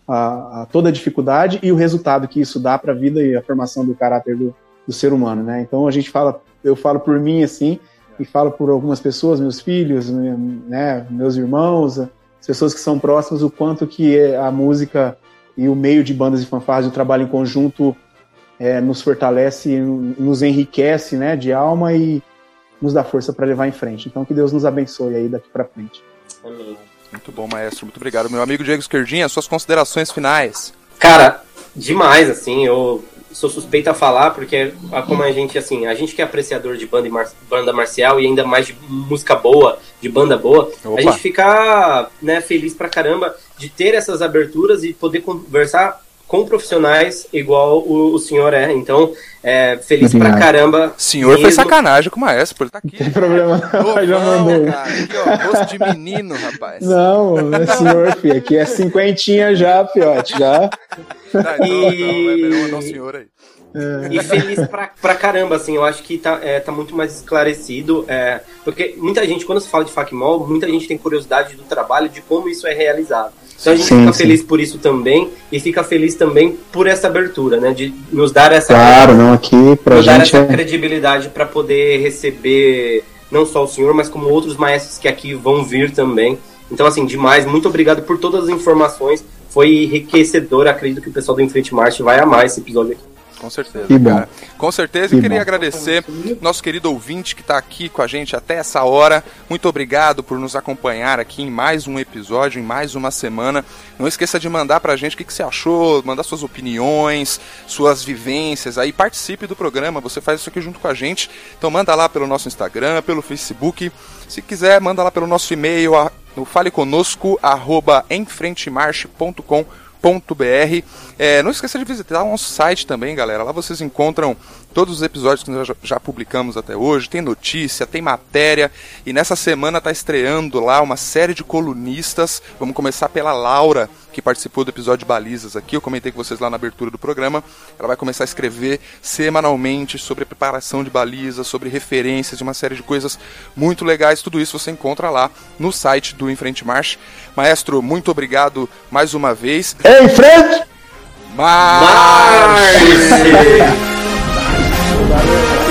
C: a, a toda a dificuldade e o resultado que isso dá para a vida e a formação do caráter do, do ser humano, né, então a gente fala, eu falo por mim, assim, e falo por algumas pessoas, meus filhos, né, meus irmãos, as pessoas que são próximas, o quanto que a música e o meio de bandas e fanfarras, o trabalho em conjunto é, nos fortalece, nos enriquece, né, de alma e nos dá força para levar em frente. Então que Deus nos abençoe aí daqui para frente.
A: Amém. Muito bom, maestro. Muito obrigado, meu amigo Diego Esquerdinha. Suas considerações finais.
B: Cara, demais, assim. Eu sou suspeito a falar, porque como a gente, assim, a gente que é apreciador de banda, mar, banda marcial e ainda mais de música boa, de banda boa, Opa. a gente fica né, feliz pra caramba de ter essas aberturas e poder conversar com profissionais igual o, o senhor é. Então, é, feliz Obrigado. pra caramba.
A: Senhor mesmo. foi sacanagem com o maestro, ele tá aqui.
C: Não tem problema não, já mandou. Cara,
A: aqui, ó, rosto de menino, rapaz.
C: Não, é senhor, filho, aqui é cinquentinha já, fiote, já.
B: Tá, então, e... não, não, não, senhor aí. É. E feliz pra, pra caramba, assim, eu acho que tá, é, tá muito mais esclarecido, é, porque muita gente, quando se fala de FACMOL, muita gente tem curiosidade do trabalho, de como isso é realizado. Então a gente sim, fica sim. feliz por isso também e fica feliz também por essa abertura, né? De nos dar essa
C: claro, não aqui pra nos gente
B: dar essa é... credibilidade para poder receber não só o senhor, mas como outros maestros que aqui vão vir também. Então assim, demais, muito obrigado por todas as informações. Foi enriquecedor, acredito que o pessoal do Enfrente March vai amar esse episódio aqui.
A: Com certeza, que cara. Com certeza, que queria bom. agradecer nosso querido ouvinte que está aqui com a gente até essa hora. Muito obrigado por nos acompanhar aqui em mais um episódio, em mais uma semana. Não esqueça de mandar pra gente o que, que você achou, mandar suas opiniões, suas vivências aí. Participe do programa, você faz isso aqui junto com a gente. Então manda lá pelo nosso Instagram, pelo Facebook. Se quiser, manda lá pelo nosso e-mail no faleconosco, arroba enfrentemarche.com.br. É, não esqueça de visitar o nosso site também, galera. Lá vocês encontram todos os episódios que nós já, publicamos até hoje. Tem notícia, tem matéria. E nessa semana está estreando lá uma série de colunistas. Vamos começar pela Laura, que participou do episódio de Balizas aqui. Eu comentei com vocês lá na abertura do programa. Ela vai começar a escrever semanalmente sobre a preparação de balizas, sobre referências de uma série de coisas muito legais. Tudo isso você encontra lá no site do Enfrente March. Maestro, muito obrigado mais uma vez.
C: Em frente!
A: Marche!
C: Marche! Hallelujah.